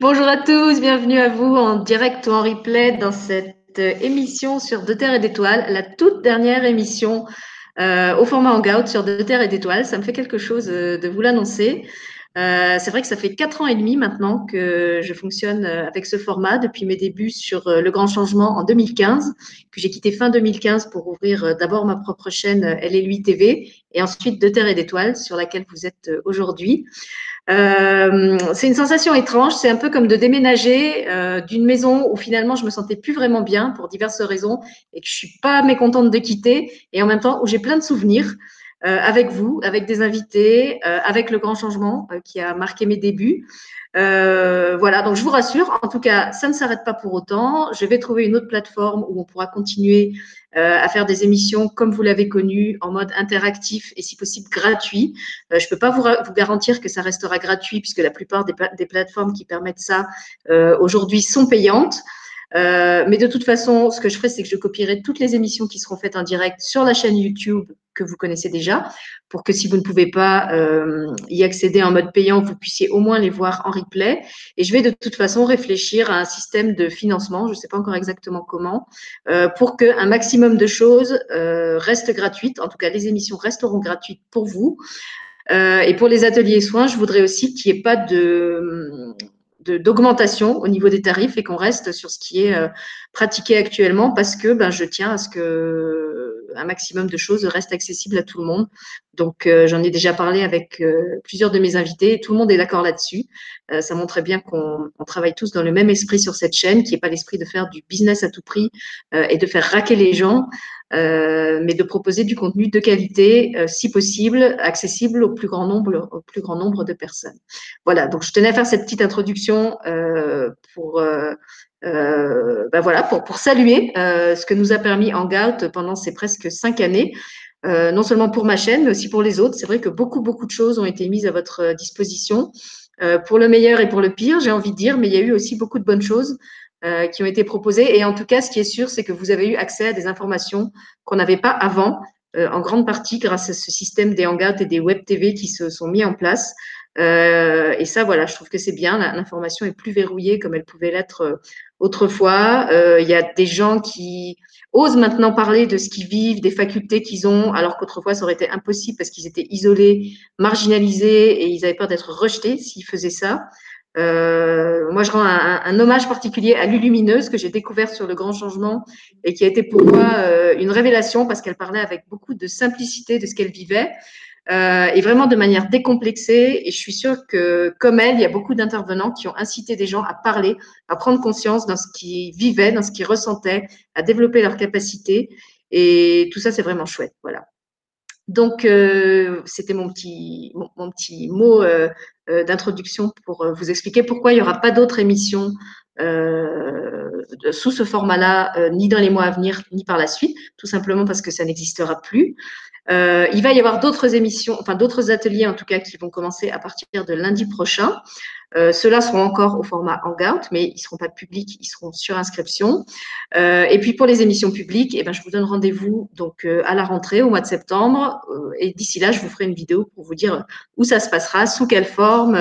Bonjour à tous, bienvenue à vous en direct ou en replay dans cette émission sur De Terre et d'Étoiles, la toute dernière émission euh, au format Hangout sur De Terre et d'Étoiles. Ça me fait quelque chose euh, de vous l'annoncer. Euh, c'est vrai que ça fait quatre ans et demi maintenant que je fonctionne avec ce format depuis mes débuts sur Le Grand Changement en 2015, que j'ai quitté fin 2015 pour ouvrir d'abord ma propre chaîne Elle et lui TV et ensuite De Terre et d'Étoiles sur laquelle vous êtes aujourd'hui. Euh, c'est une sensation étrange. C'est un peu comme de déménager euh, d'une maison où finalement je me sentais plus vraiment bien pour diverses raisons et que je suis pas mécontente de quitter et en même temps où j'ai plein de souvenirs avec vous, avec des invités, euh, avec le grand changement euh, qui a marqué mes débuts. voilà, donc je vous rassure, en tout cas, ça ne s'arrête pas pour autant. Je vais trouver une autre plateforme où on pourra continuer euh, à faire des émissions comme vous l'avez connu, en mode interactif et si possible gratuit. Euh, je ne peux pas vous, vous, garantir que ça restera gratuit puisque la plupart des, des plateformes qui permettent ça euh, aujourd'hui sont payantes. Euh, mais de toute façon, ce que je ferai, c'est que je copierai toutes les émissions qui seront faites en direct sur la chaîne YouTube que vous connaissez déjà, pour que si vous ne pouvez pas euh, y accéder en mode payant, vous puissiez au moins les voir en replay. Et je vais de toute façon réfléchir à un système de financement, je ne sais pas encore exactement comment, euh, pour qu'un maximum de choses euh, restent gratuites. En tout cas, les émissions resteront gratuites pour vous. Euh, et pour les ateliers soins, je voudrais aussi qu'il n'y ait pas de d'augmentation au niveau des tarifs et qu'on reste sur ce qui est euh, pratiqué actuellement parce que ben, je tiens à ce que un maximum de choses restent accessibles à tout le monde. Donc euh, j'en ai déjà parlé avec euh, plusieurs de mes invités, tout le monde est d'accord là-dessus. ça montrait bien qu'on travaille tous dans le même esprit sur cette chaîne, qui n'est pas l'esprit de faire du business à tout prix et de faire raquer les gens, euh, mais de proposer du contenu de qualité, euh, si possible, accessible au plus grand nombre, au plus grand nombre de personnes. Voilà. Donc, je tenais à faire cette petite introduction euh, pour, euh, ben voilà, pour, pour saluer ce que nous a permis Hangout pendant ces presque cinq années. non seulement pour ma chaîne, mais aussi pour les autres. C'est vrai que beaucoup, beaucoup de choses ont été mises à votre disposition, pour le meilleur et pour le pire, j'ai envie de dire, mais il y a eu aussi beaucoup de bonnes choses. Euh, qui ont été proposées. Et en tout cas, ce qui est sûr, c'est que vous avez eu accès à des informations qu'on n'avait pas avant, euh, en grande partie grâce à ce système des hangouts et des web TV qui se sont mis en place. Euh, et ça, voilà, je trouve que c'est bien. L'information est plus verrouillée comme elle pouvait l'être euh, autrefois. Il y a des gens qui osent maintenant parler de ce qu'ils vivent, des facultés qu'ils ont, alors qu'autrefois ça aurait été impossible parce qu'ils étaient isolés, marginalisés et ils avaient peur d'être rejetés s'ils faisaient ça. Euh, moi, je rends un, hommage particulier à Lulumineuse que j'ai découvert sur le grand changement et qui a été pour moi euh, une révélation parce qu'elle parlait avec beaucoup de simplicité de ce qu'elle vivait euh, et vraiment de manière décomplexée. Et je suis sûre que, comme elle, il y a beaucoup d'intervenants qui ont incité des gens à parler, à prendre conscience dans ce qu'ils vivaient, dans ce qu'ils ressentaient, à développer leurs capacités. Et tout ça, c'est vraiment chouette. Voilà. Donc, euh, c'était mon petit, mon, petit mot euh, euh, d'introduction pour vous expliquer pourquoi il n'y aura pas d'autres émissions sous ce format-là, ni dans les mois à venir, ni par la suite, tout simplement parce que ça n'existera plus. il va y avoir d'autres émissions, enfin d'autres ateliers en tout cas qui vont commencer à partir de lundi prochain. Euh, Ceux-là seront encore au format Hangout, mais ils ne seront pas publics, ils seront sur inscription. Euh, et puis pour les émissions publiques, eh ben, je vous donne rendez-vous donc euh, à la rentrée au mois de septembre. Euh, et d'ici là, je vous ferai une vidéo pour vous dire où ça se passera, sous quelle forme.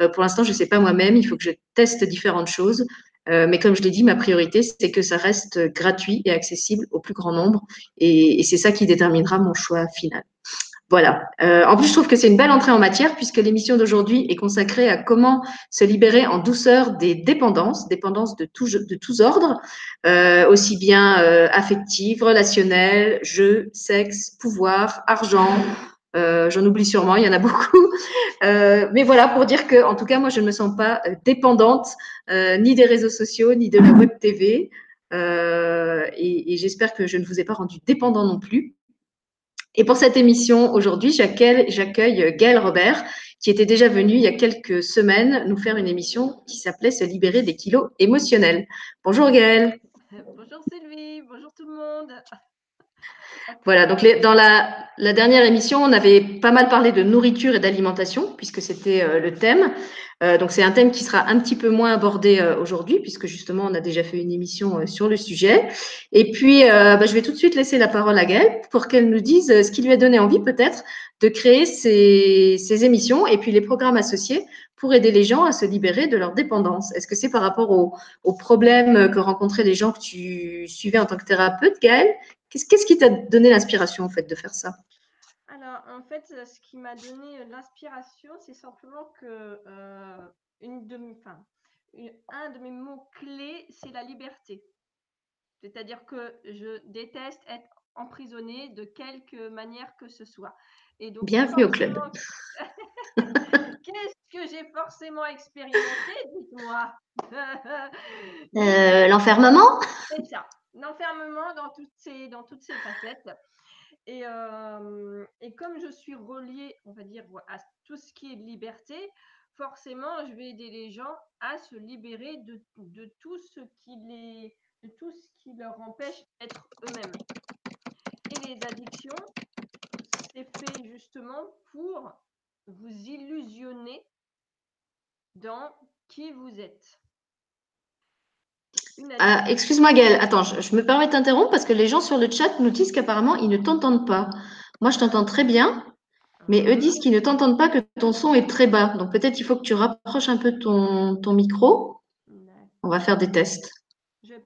Euh, pour l'instant, je ne sais pas moi-même, il faut que je teste différentes choses. mais comme je l'ai dit, ma priorité, c'est que ça reste gratuit et accessible au plus grand nombre. Et c'est ça qui déterminera mon choix final. Voilà. Euh, en plus, je trouve que c'est une belle entrée en matière puisque l'émission d'aujourd'hui est consacrée à comment se libérer en douceur des dépendances, dépendances de, tous ordres, euh, aussi bien euh, affectives, relationnelles, jeu, sexe, pouvoir, argent. J'en oublie sûrement, il y en a beaucoup. Mais voilà, pour dire que, en tout cas, moi, je ne me sens pas dépendante ni des réseaux sociaux, ni de la web TV. et, et j'espère que je ne vous ai pas rendu dépendant non plus. Et pour cette émission aujourd'hui, j'accueille Gaël Robert, qui était déjà venu il y a quelques semaines nous faire une émission qui s'appelait Se libérer des kilos émotionnels. Bonjour Gaël. Bonjour Sylvie, bonjour tout le monde. Voilà, donc dans la, dernière émission, on avait pas mal parlé de nourriture et d'alimentation, puisque c'était euh, le thème. Euh, donc c'est un thème qui sera un petit peu moins abordé euh, aujourd'hui, puisque justement on a déjà fait une émission sur le sujet. Et puis bah, je vais tout de suite laisser la parole à Gaëlle pour qu'elle nous dise ce qui lui a donné envie peut-être de créer ces, ces, émissions et puis les programmes associés pour aider les gens à se libérer de leur dépendance. Est-ce que c'est par rapport aux, problèmes que rencontraient les gens que tu suivais en tant que thérapeute, Gaëlle? Qu'est-ce qui t'a donné l'inspiration en fait de faire ça? Alors en fait, ce qui m'a donné l'inspiration, c'est simplement que euh, une de, enfin, un de mes mots clés, c'est la liberté. C'est-à-dire que je déteste être emprisonnée de quelque manière que ce soit. Et donc, Bienvenue au club. Qu'est-ce que j'ai forcément expérimenté? Dites-moi. Euh, l'enfermement? C'est ça. L'enfermement dans toutes ces, dans toutes ces facettes. Et, euh, et, comme je suis reliée, on va dire, à tout ce qui est liberté, forcément, je vais aider les gens à se libérer de, de tout ce qui les, de tout ce qui leur empêche d'être eux-mêmes. Et les addictions, c'est fait justement pour vous illusionner dans qui vous êtes. Ah, excuse-moi Gaëlle, attends, je, me permets de t'interrompre parce que les gens sur le chat nous disent qu'apparemment ils ne t'entendent pas. Moi je t'entends très bien, mais eux disent qu'ils ne t'entendent pas, que ton son est très bas. Donc peut-être il faut que tu rapproches un peu ton, ton micro. On va faire des tests. Je vais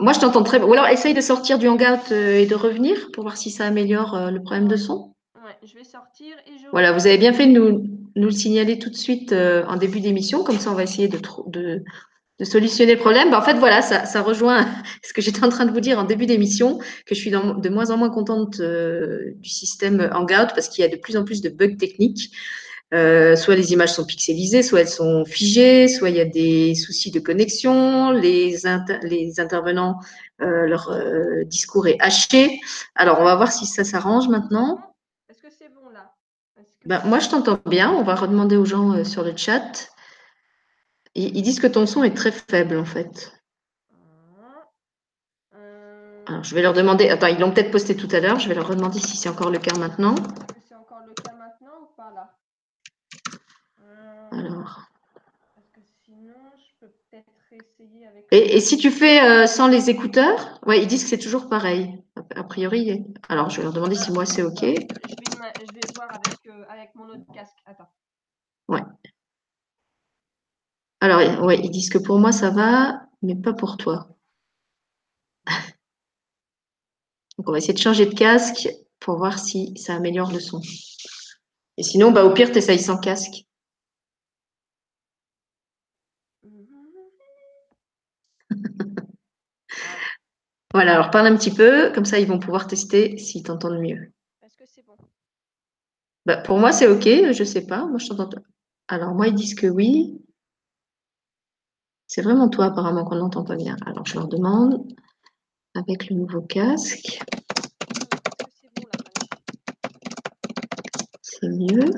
moi, je t'entends très bien. Ou alors, essaye de sortir du hangout et de revenir pour voir si ça améliore euh, le problème de son. Ouais, je vais sortir et je. Voilà, vous avez bien fait de nous, nous le signaler tout de suite euh, en début d'émission. Comme ça, on va essayer de, de, de solutionner le problème. Ben, en fait, voilà, ça, ça, rejoint ce que j'étais en train de vous dire en début d'émission, que je suis de moins en moins contente du système Hangout parce qu'il y a de plus en plus de bugs techniques. Euh, soit les images sont pixelisées, soit elles sont figées, soit il y a des soucis de connexion, les, les intervenants, euh, leur euh, discours est haché. Alors, on va voir si ça s'arrange maintenant. Est-ce que c'est bon là? Ben, Moi, je t'entends bien. On va redemander aux gens sur le chat. Ils, disent que ton son est très faible, en fait. Alors, je vais leur demander. Attends, ils l'ont peut-être posté tout à l'heure. Je vais leur redemander si c'est encore le cas maintenant. Alors. Et, si tu fais euh, sans les écouteurs, ouais, ils disent que c'est toujours pareil, a, priori. Alors, je vais leur demander si moi c'est OK. Je vais, voir euh, avec, mon autre casque. Attends. Ouais. Alors, ouais, ils disent que pour moi ça va, mais pas pour toi. Donc, on va essayer de changer de casque pour voir si ça améliore le son. Et sinon, bah, au pire, tu essayes sans casque. Voilà, alors parle un petit peu, comme ça ils vont pouvoir tester s'ils t'entendent mieux. Est-ce que c'est bon bah, Pour moi, c'est OK, je ne sais pas. Moi, je t'entends. Alors, moi, ils disent que oui. C'est vraiment toi, apparemment, qu'on n'entend pas bien. Alors, je leur demande, avec le nouveau casque. C'est mieux.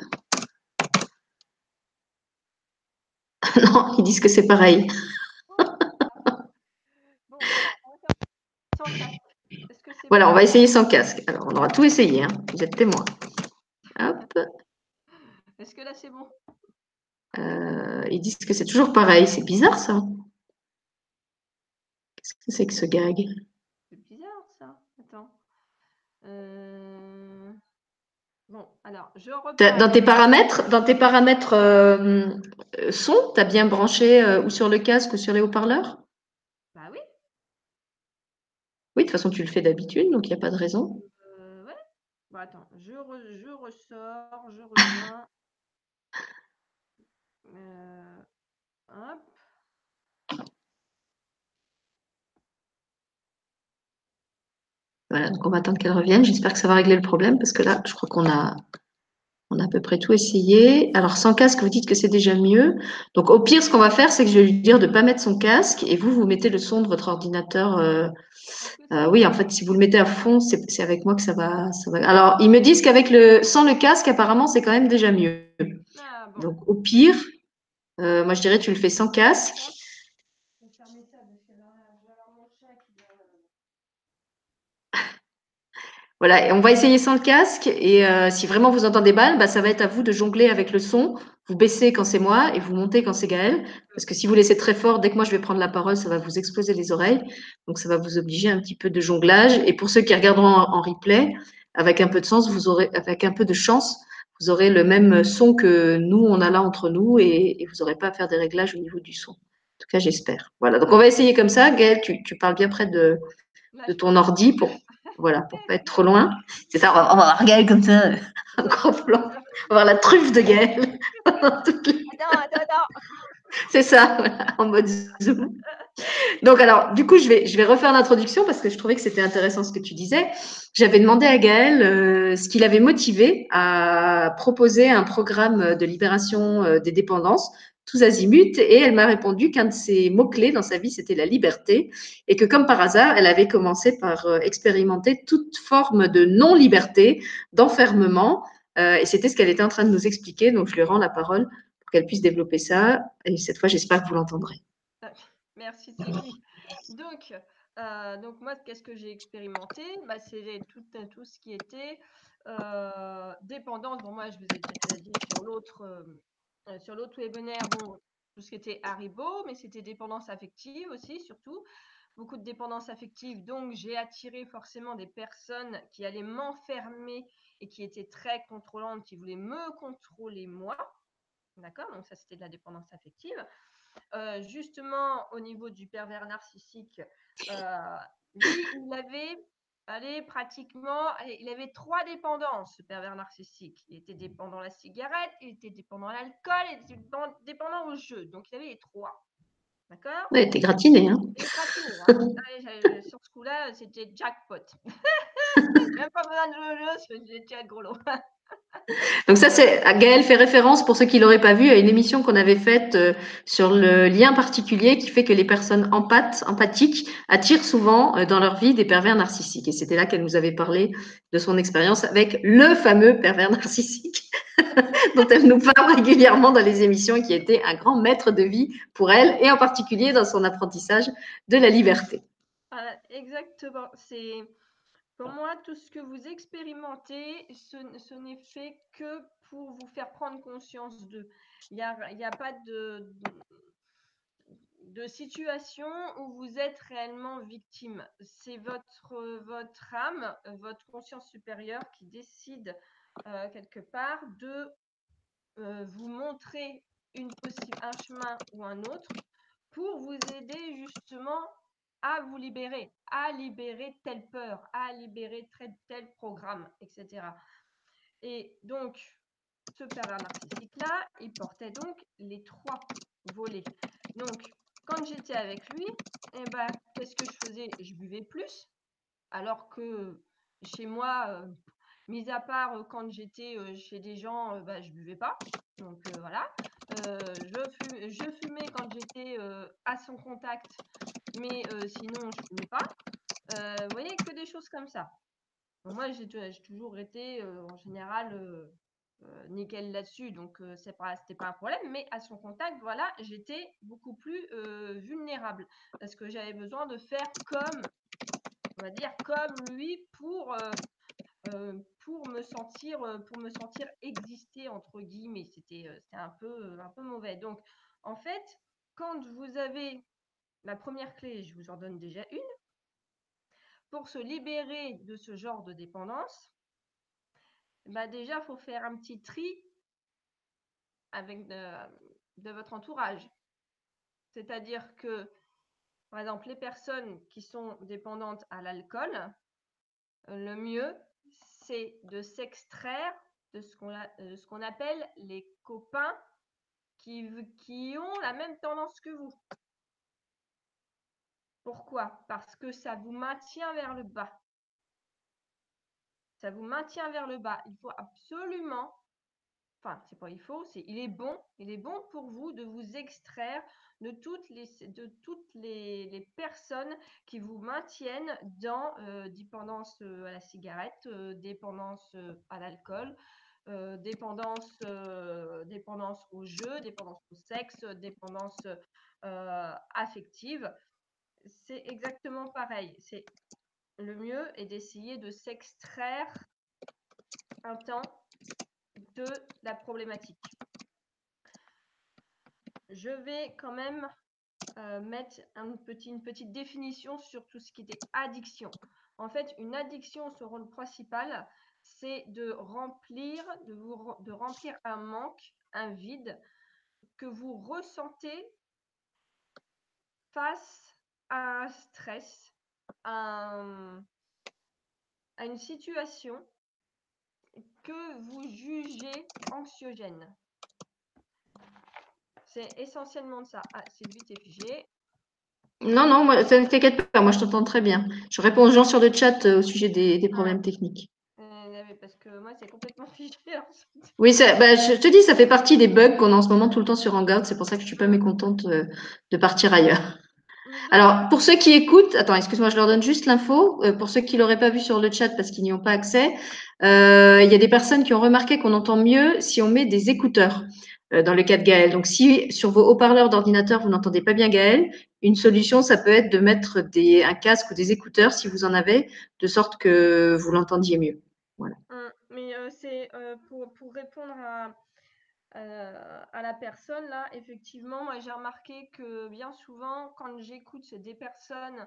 non, ils disent que c'est pareil. Voilà, on va essayer sans casque. Alors, on aura tout essayé. Hein. Vous êtes témoins. Hop. Est-ce que là, c'est bon euh, Ils disent que c'est toujours pareil. C'est bizarre, ça. Qu'est-ce que c'est que ce gag? C'est bizarre, ça. Attends. Euh, bon, alors, je Dans tes paramètres, dans tes paramètres euh, son, tu as bien branché ou sur le casque ou sur les haut-parleurs? Oui, de toute façon, tu le fais d'habitude, donc il n'y a pas de raison. Euh, ouais. Bon, attends, je, je ressors, je reviens. Euh, hop. Voilà, donc on va attendre qu'elle revienne. J'espère que ça va régler le problème parce que là, je crois qu'on a on a à peu près tout essayé. Alors, sans casque, vous dites que c'est déjà mieux. Donc, au pire, ce qu'on va faire, c'est que je vais lui dire de ne pas mettre son casque et vous, vous mettez le son de votre ordinateur. Euh, euh, oui, en fait, si vous le mettez à fond, c'est avec moi que ça va, ça va. Alors, ils me disent qu'avec le, sans le casque, apparemment, c'est quand même déjà mieux. Ah, Donc, au pire, euh, moi, je dirais, tu le fais sans casque. Voilà, et on va essayer sans le casque. Et euh, si vraiment vous entendez mal, bah, ça va être à vous de jongler avec le son. Vous baissez quand c'est moi et vous montez quand c'est Gaël. Parce que si vous laissez très fort, dès que moi je vais prendre la parole, ça va vous exploser les oreilles. Donc ça va vous obliger un petit peu de jonglage. Et pour ceux qui regarderont en, replay, avec un peu de sens, vous aurez, avec un peu de chance, vous aurez le même son que nous, on a là entre nous et, vous n'aurez pas à faire des réglages au niveau du son. En tout cas, j'espère. Voilà, donc on va essayer comme ça. Gaëlle, tu, parles bien près de, ton ordi pour, voilà, pour pas être trop loin. C'est ça, on va, voir Gaëlle comme ça, un gros plan. On va voir la truffe de attends. C'est ça, en mode zoom. Donc, alors, du coup, je vais, je vais refaire l'introduction parce que je trouvais que c'était intéressant ce que tu disais. J'avais demandé à Gaël euh, ce qui l'avait motivé à proposer un programme de libération euh, des dépendances tous azimuts et elle m'a répondu qu'un de ses mots-clés dans sa vie, c'était la liberté et que comme par hasard, elle avait commencé par euh, expérimenter toute forme de non-liberté, d'enfermement et c'était ce qu'elle était en train de nous expliquer. Donc, je lui rends la parole qu'elle puisse développer ça et cette fois, j'espère que vous l'entendrez. Merci Sylvie. Donc, euh, donc moi, qu'est-ce que j'ai expérimenté? Bah, C'est tout, tout ce qui était euh, dépendance. Bon, moi, je vous ai déjà dit sur l'autre euh, sur l'autre webinaire, bon, tout ce qui était Haribo, mais c'était dépendance affective aussi, surtout. Beaucoup de dépendance affective. Donc, j'ai attiré forcément des personnes qui allaient m'enfermer et qui étaient très contrôlantes, qui voulaient me contrôler moi. D'accord Donc, ça, c'était de la dépendance affective. Euh, justement, au niveau du pervers narcissique, euh, lui, il avait, allez, pratiquement, il avait trois dépendances, ce pervers narcissique. Il était dépendant à la cigarette, il était dépendant à l'alcool, il était dépendant au jeu. Donc, il avait les trois. D'accord? Il était gratiné. Hein. gratiné. Hein. sur ce coup-là, c'était jackpot. Même pas besoin de jeu, c'était gros lot. Donc ça, c'est Gaël fait référence pour ceux qui l'auraient pas vu à une émission qu'on avait faite euh, sur le lien particulier qui fait que les personnes empathiques attirent souvent euh, dans leur vie des pervers narcissiques. Et c'était là qu'elle nous avait parlé de son expérience avec le fameux pervers narcissique dont elle nous parle régulièrement dans les émissions, qui était un grand maître de vie pour elle et en particulier dans son apprentissage de la liberté. exactement. C'est pour moi, tout ce que vous expérimentez, ce, n'est fait que pour vous faire prendre conscience de. Il n'y a, pas de, de, situation où vous êtes réellement victime. C'est votre, votre âme, votre conscience supérieure qui décide euh, quelque part de euh, vous montrer une un chemin ou un autre pour vous aider justement à vous libérer, à libérer telle peur, à libérer tel, programme, etc. Et donc, ce pervers narcissique-là, il portait donc les trois volets. Donc, quand j'étais avec lui, eh ben, qu'est-ce que je faisais? Je buvais plus, alors que chez moi, euh, mis à part euh, quand j'étais euh, chez des gens, bah, je buvais pas. Donc voilà. je, fumais quand j'étais à son contact, mais sinon, je ne fumais pas. vous voyez, que des choses comme ça. moi, j'ai toujours été, en général, nickel là-dessus, donc c'est pas, c'était pas un problème. Mais à son contact, voilà, j'étais beaucoup plus vulnérable parce que j'avais besoin de faire comme, on va dire, comme lui pour pour me sentir pour me sentir exister entre guillemets. C'était c'était un peu un peu mauvais. Donc en fait, quand vous avez la première clé, je vous en donne déjà une. Pour se libérer de ce genre de dépendance, bah déjà, il faut faire un petit tri avec de, votre entourage. C'est-à-dire que, par exemple, les personnes qui sont dépendantes à l'alcool, le mieux, c'est de s'extraire de ce qu'on appelle les copains qui, qui ont la même tendance que vous. Pourquoi? Parce que ça vous maintient vers le bas. Ça vous maintient vers le bas. Il faut absolument, enfin, c'est pas il faut, c'est il est bon, il est bon pour vous de vous extraire de toutes les, personnes qui vous maintiennent dans euh, dépendance euh, à la cigarette, euh, dépendance à l'alcool, dépendance, dépendance au jeu, dépendance au sexe, dépendance affective c'est exactement pareil. C'est le mieux est d'essayer de s'extraire un temps de la problématique. Je vais quand même euh, mettre une petite définition sur tout ce qui était addiction. En fait, une addiction, son rôle principal, c'est de remplir, de, vous, de remplir un manque, un vide que vous ressentez face un stress, à, à une situation que vous jugez anxiogène. C'est essentiellement ça. Ah, Sylvie, t'es figée. Non, non, moi, ça ne t'inquiète pas, moi je t'entends très bien. Je réponds aux gens sur le chat euh, au sujet des, problèmes techniques. Euh, parce que moi, c'est complètement figé. Oui, bah, je te dis, ça fait partie des bugs qu'on a en ce moment tout le temps sur Hangout. C'est pour ça que je ne suis pas mécontente euh, de partir ailleurs. Alors, pour ceux qui écoutent, attends, excuse-moi, je leur donne juste l'info. pour ceux qui l'auraient pas vu sur le chat parce qu'ils n'y ont pas accès, il y a des personnes qui ont remarqué qu'on entend mieux si on met des écouteurs. Euh, dans le cas de Gaël. Donc, si sur vos haut-parleurs d'ordinateur, vous n'entendez pas bien Gaël, une solution, ça peut être de mettre un casque ou des écouteurs, si vous en avez, de sorte que vous l'entendiez mieux. Voilà. Hum, mais euh, c'est euh, pour, répondre à, à la personne, là, effectivement, moi j'ai remarqué que bien souvent, quand j'écoute des personnes,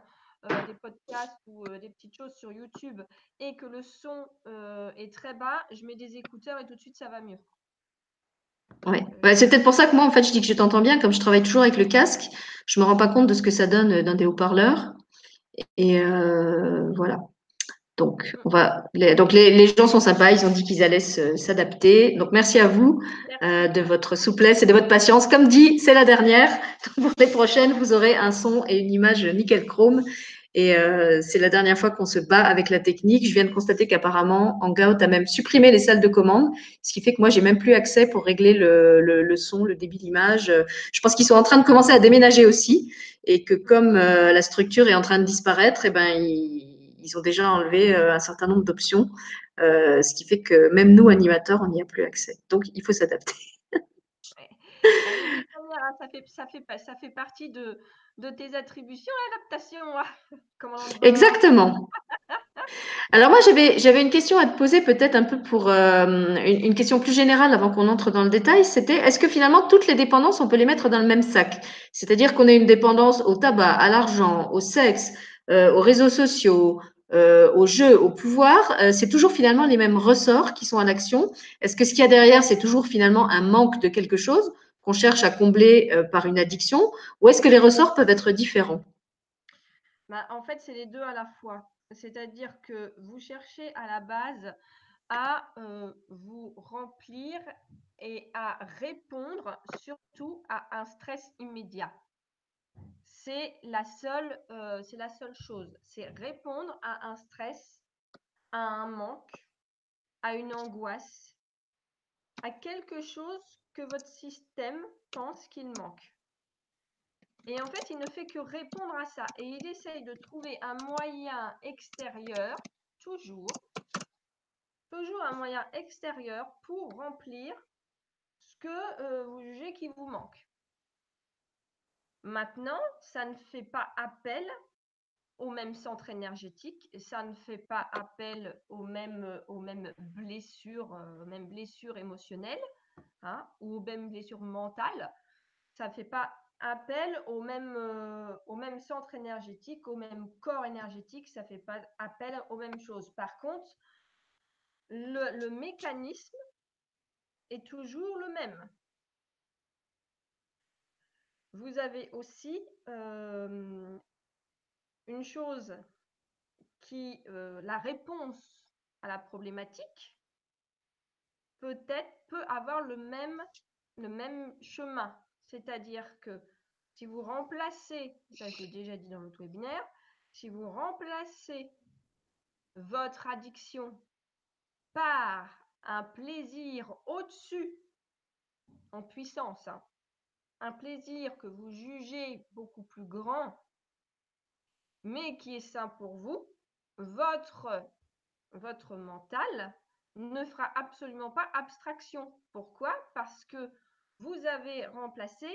des podcasts ou des petites choses sur YouTube et que le son est très bas, je mets des écouteurs et tout de suite ça va mieux. Ouais. c'est peut-être pour ça que moi, en fait, je dis que je t'entends bien, comme je travaille toujours avec le casque, je me rends pas compte de ce que ça donne dans des haut-parleurs. Et euh, voilà. Donc, on va. Les, donc les, gens sont sympas, ils ont dit qu'ils allaient s'adapter. Donc, merci à vous euh, de votre souplesse et de votre patience. Comme dit, c'est la dernière. pour les prochaines, vous aurez un son et une image nickel chrome. Et euh, c'est la dernière fois qu'on se bat avec la technique. Je viens de constater qu'apparemment, Hangout a même supprimé les salles de commande, ce qui fait que moi, j'ai même plus accès pour régler le, le, son, le débit d'image. Je pense qu'ils sont en train de commencer à déménager aussi, et que comme euh, la structure est en train de disparaître, eh ben ils, ils ont déjà enlevé euh, un certain nombre d'options, euh, ce qui fait que même nous, animateurs, on n'y a plus accès. Donc, il faut s'adapter. ça, fait, ça, fait, ça fait partie de, de tes attributions, l'adaptation. Exactement. Alors moi, j'avais, j'avais une question à te poser, peut-être un peu pour euh, une, une, question plus générale avant qu'on entre dans le détail. C'était, est-ce que finalement, toutes les dépendances, on peut les mettre dans le même sac? C'est-à-dire qu'on a une dépendance au tabac, à l'argent, au sexe, euh, aux réseaux sociaux, euh, au jeu, au pouvoir, euh, c'est toujours finalement les mêmes ressorts qui sont en action. Est-ce que ce qu'il y a derrière, c'est toujours finalement un manque de quelque chose qu'on cherche à combler euh, par une addiction ou est-ce que les ressorts peuvent être différents? Bah, En fait, c'est les deux à la fois. C'est-à-dire que vous cherchez à la base à vous remplir et à répondre surtout à un stress immédiat. C'est la seule, euh, c'est la seule chose. C'est répondre à un stress, à un manque, à une angoisse, à quelque chose que votre système pense qu'il manque. Et en fait, il ne fait que répondre à ça. Et il essaye de trouver un moyen extérieur, toujours, toujours un moyen extérieur pour remplir ce que euh, vous jugez qui vous manque. Maintenant, ça ne fait pas appel au même centre énergétique, ça ne fait pas appel aux mêmes, aux mêmes blessures, euh, aux mêmes blessures émotionnelles. Hein, ou aux mêmes blessures mentales, ça ne fait pas appel au même, euh, au même centre énergétique, au même corps énergétique, ça ne fait pas appel aux mêmes choses. Par contre, le, mécanisme est toujours le même. Vous avez aussi euh, une chose qui, euh, la réponse à la problématique, peut-être peut avoir le même, le même chemin. C'est-à-dire que si vous remplacez, ça je l'ai déjà dit dans l'autre webinaire, si vous remplacez votre addiction par un plaisir au-dessus, en puissance, hein, un plaisir que vous jugez beaucoup plus grand, mais qui est sain pour vous, votre, mental ne fera absolument pas abstraction. Pourquoi? Parce que vous avez remplacé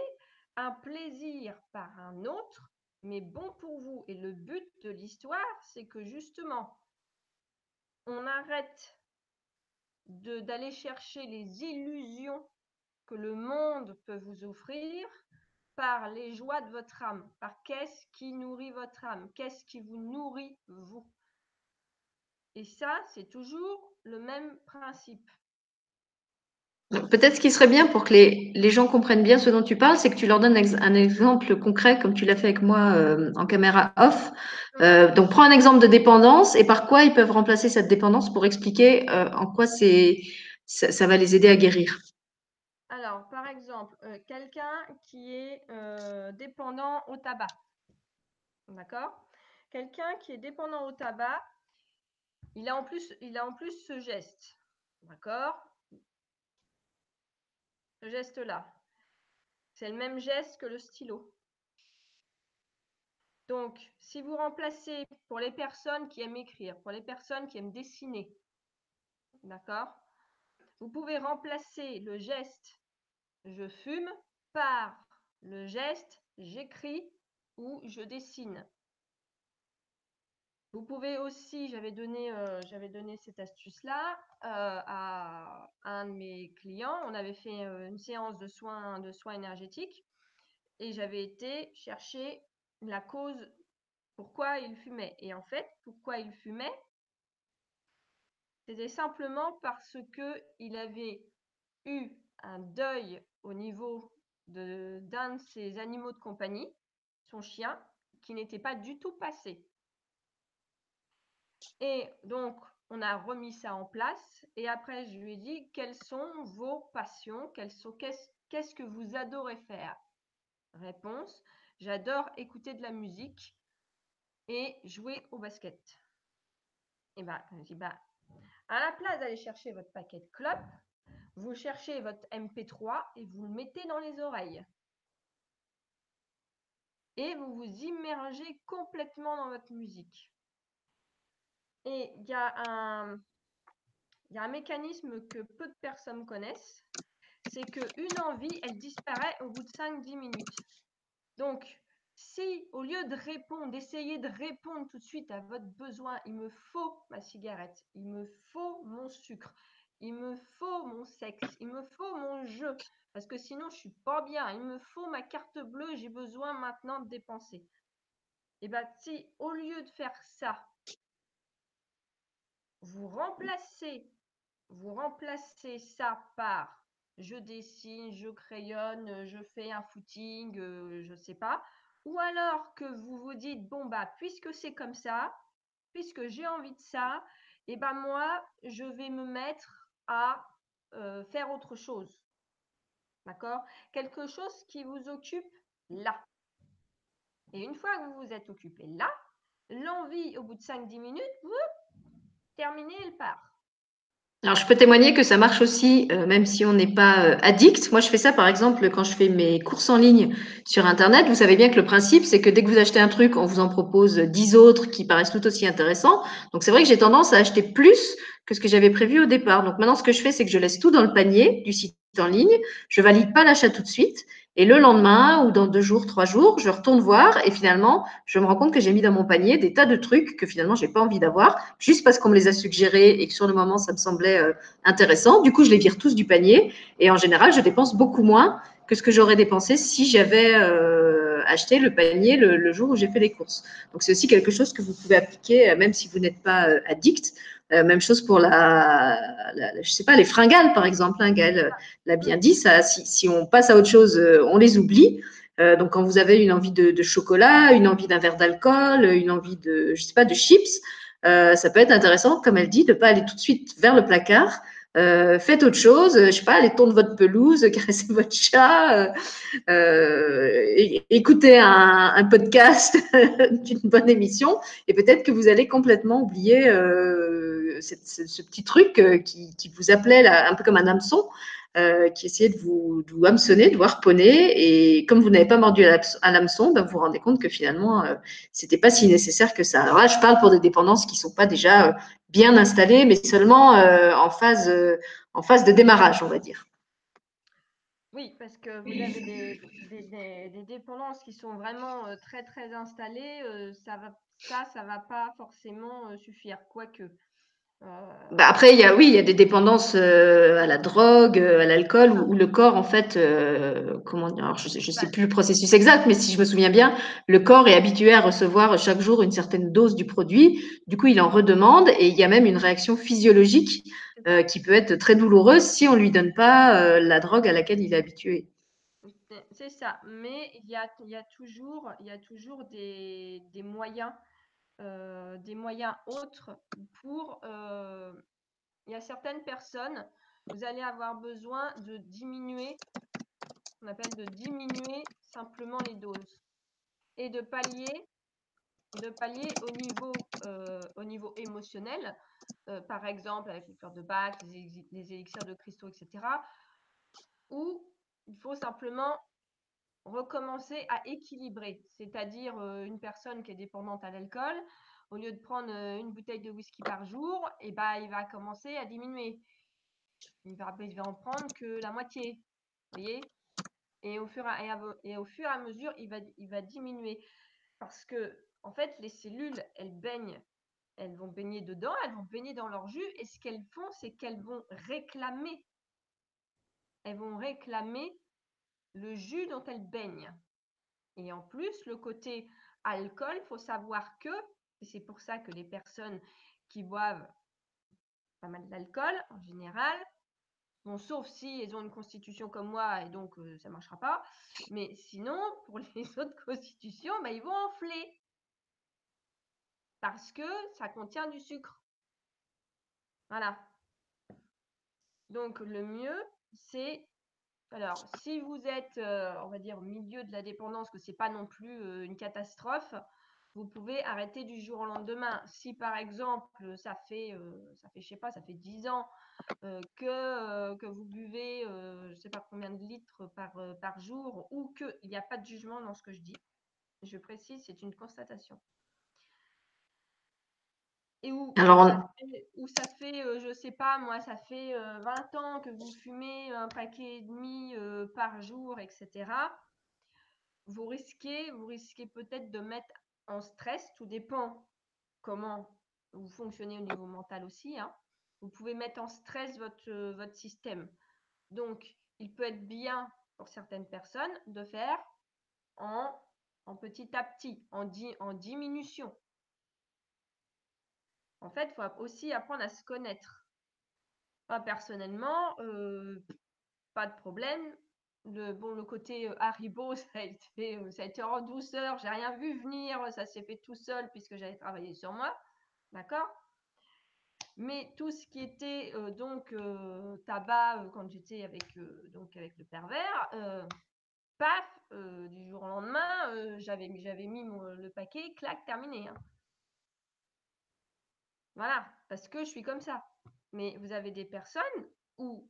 un plaisir par un autre, mais bon pour vous. Et le but de l'histoire, c'est que justement, on arrête d'aller chercher les illusions que le monde peut vous offrir par les joies de votre âme, par qu'est-ce qui nourrit votre âme, qu'est-ce qui vous nourrit vous. Et ça, c'est toujours le même principe. Peut-être ce qui serait bien pour que les, les, gens comprennent bien ce dont tu parles, c'est que tu leur donnes un exemple concret, comme tu l'as fait avec moi euh, en caméra off. Euh, donc, prends un exemple de dépendance et par quoi ils peuvent remplacer cette dépendance pour expliquer euh, en quoi c'est, ça, ça, va les aider à guérir. Euh, quelqu'un qui est euh, dépendant au tabac. D'accord? Quelqu'un qui est dépendant au tabac, il a en plus, il a en plus ce geste. D'accord? Ce geste-là. C'est le même geste que le stylo. Donc, si vous remplacez pour les personnes qui aiment écrire, pour les personnes qui aiment dessiner, d'accord? Vous pouvez remplacer le geste je fume par le geste j'écris ou je dessine. Vous pouvez aussi, j'avais donné, euh, cette astuce-là euh, à, un de mes clients. On avait fait euh, une séance de soins, de soins énergétiques et j'avais été chercher la cause pourquoi il fumait. Et en fait, pourquoi il fumait? C'était simplement parce que il avait eu un deuil au niveau d'un de ses animaux de compagnie, son chien, qui n'était pas du tout passé. Et donc, on a remis ça en place. Et après, je lui ai dit, quelles sont vos passions? Qu'est-ce que vous adorez faire? Réponse, j'adore écouter de la musique et jouer au basket. Et bien, je dis, bah, à la place d'aller chercher votre paquet de clopes, vous cherchez votre MP3 et vous le mettez dans les oreilles. Et vous vous immergez complètement dans votre musique. Et il y, a un, mécanisme que peu de personnes connaissent, c'est qu'une envie, elle disparaît au bout de 5-10 minutes. Donc, si au lieu de répondre, d'essayer de répondre tout de suite à votre besoin, il me faut ma cigarette, il me faut mon sucre, il me faut mon sexe, il me faut mon jeu, parce que sinon je suis pas bien, il me faut ma carte bleue, j'ai besoin maintenant de dépenser. Et eh bien si au lieu de faire ça, vous remplacez, vous remplacez ça par je dessine, je crayonne, je fais un footing, euh, je ne sais pas. Ou alors que vous vous dites, bon, bah, puisque c'est comme ça, puisque j'ai envie de ça, et eh ben moi, je vais me mettre à euh, faire autre chose. D'accord? Quelque chose qui vous occupe là. Et une fois que vous vous êtes occupé là, l'envie, au bout de 5-10 minutes, vous, terminez, elle part. Alors, je peux témoigner que ça marche aussi, euh, même si on n'est pas euh, addict. Moi, je fais ça, par exemple, quand je fais mes courses en ligne sur Internet. Vous savez bien que le principe, c'est que dès que vous achetez un truc, on vous en propose 10 autres qui paraissent tout aussi intéressants. Donc, c'est vrai que j'ai tendance à acheter plus que ce que j'avais prévu au départ. Donc, maintenant, ce que je fais, c'est que je laisse tout dans le panier du site en ligne. Je valide pas l'achat tout de suite. Et le lendemain ou dans deux jours, trois jours, je retourne voir et finalement, je me rends compte que j'ai mis dans mon panier des tas de trucs que finalement, j'ai pas envie d'avoir, juste parce qu'on me les a suggérés et que sur le moment, ça me semblait euh, intéressant. Du coup, je les vire tous du panier et en général, je dépense beaucoup moins que ce que j'aurais dépensé si j'avais euh, acheté le panier le, jour où j'ai fait les courses. Donc, c'est aussi quelque chose que vous pouvez appliquer, euh, même si vous n'êtes pas addict. Euh, même chose pour la, je sais pas, les fringales par exemple. Hein, Gaëlle l'a bien dit. Ça, si, on passe à autre chose, euh, on les oublie. Euh, donc quand vous avez une envie de, chocolat, une envie d'un verre d'alcool, une envie de, je sais pas, de chips, ça peut être intéressant, comme elle dit, de pas aller tout de suite vers le placard. Faites autre chose, je sais pas, allez tondre votre pelouse, caressez votre chat, euh, écoutez un podcast d'une bonne émission, et peut-être que vous allez complètement oublier ce petit truc euh, qui, vous appelait un peu comme un hameçon, euh, qui essayait de vous, de vous hameçonner, de vous harponner. Et comme vous n'avez pas mordu à l'hameçon, ben vous vous rendez compte que finalement, euh, c'était pas si nécessaire que ça. Alors là, je parle pour des dépendances qui sont pas déjà bien installées, mais seulement en, phase, en phase de démarrage, on va dire. Oui, parce que vous avez des, des, des, dépendances qui sont vraiment très, très installées. ça, va, ça, ça va pas forcément suffire. Quoique, bah après, il y a, oui, il y a des dépendances à la drogue, à l'alcool, où, le corps, en fait, comment dire, alors je ne sais, plus le processus exact, mais si je me souviens bien, le corps est habitué à recevoir chaque jour une certaine dose du produit. Du coup, il en redemande et il y a même une réaction physiologique qui peut être très douloureuse si on ne lui donne pas la drogue à laquelle il est habitué. C'est ça, mais il y a, toujours, y a toujours des, moyens euh, des moyens autres pour... Euh, il y a certaines personnes, vous allez avoir besoin de diminuer, on appelle de diminuer simplement les doses et de pallier, de pallier au niveau, euh, au niveau émotionnel, par exemple avec les fleurs de bac, les, élixirs de cristaux, etc. Où il faut simplement recommencer à équilibrer, c'est-à-dire euh, une personne qui est dépendante à l'alcool, au lieu de prendre euh, une bouteille de whisky par jour, et eh ben, il va commencer à diminuer. Il va, va en prendre que la moitié. voyez? Et au, fur et, à, mesure, il va, il va diminuer. Parce que, en fait, les cellules, elles baignent. Elles vont baigner dedans, elles vont baigner dans leur jus. Et ce qu'elles font, c'est qu'elles vont réclamer. Elles vont réclamer le jus dont elle baigne. Et en plus, le côté alcool, il faut savoir que, et c'est pour ça que les personnes qui boivent pas mal d'alcool en général, bon, sauf si elles ont une constitution comme moi et donc euh, ça ne marchera pas, mais sinon, pour les autres constitutions, bah, ils vont enfler parce que ça contient du sucre. Voilà. Donc le mieux, c'est alors, si vous êtes, euh, on va dire, au milieu de la dépendance, que ce n'est pas non plus euh, une catastrophe, vous pouvez arrêter du jour au lendemain. Si par exemple, ça fait, euh, ça fait je sais pas, ça fait 10 ans que, vous buvez, je ne sais pas combien de litres par, par jour, ou qu'il n'y a pas de jugement dans ce que je dis, je précise, c'est une constatation. Et où, Alors, ça fait, où ça fait euh, je sais pas, moi, ça fait 20 euh, ans que vous fumez un paquet et demi euh, par jour, etc. Vous risquez, vous risquez peut-être de mettre en stress, tout dépend comment vous fonctionnez au niveau mental aussi. Hein. Vous pouvez mettre en stress votre, votre système. Donc, il peut être bien pour certaines personnes de faire en, en petit à petit, en, en diminution. En fait, il faut aussi apprendre à se connaître. personnellement, euh, pas de problème. Le, bon, le côté euh, Haribo, ça a, été, euh, ça a été en douceur. J'ai rien vu venir. Ça s'est fait tout seul puisque j'avais travaillé sur moi. D'accord? Mais tout ce qui était donc tabac quand j'étais avec avec le pervers, paf, du jour au lendemain, j'avais j'avais mis le paquet, clac, terminé. Hein. Voilà, parce que je suis comme ça. Mais vous avez des personnes où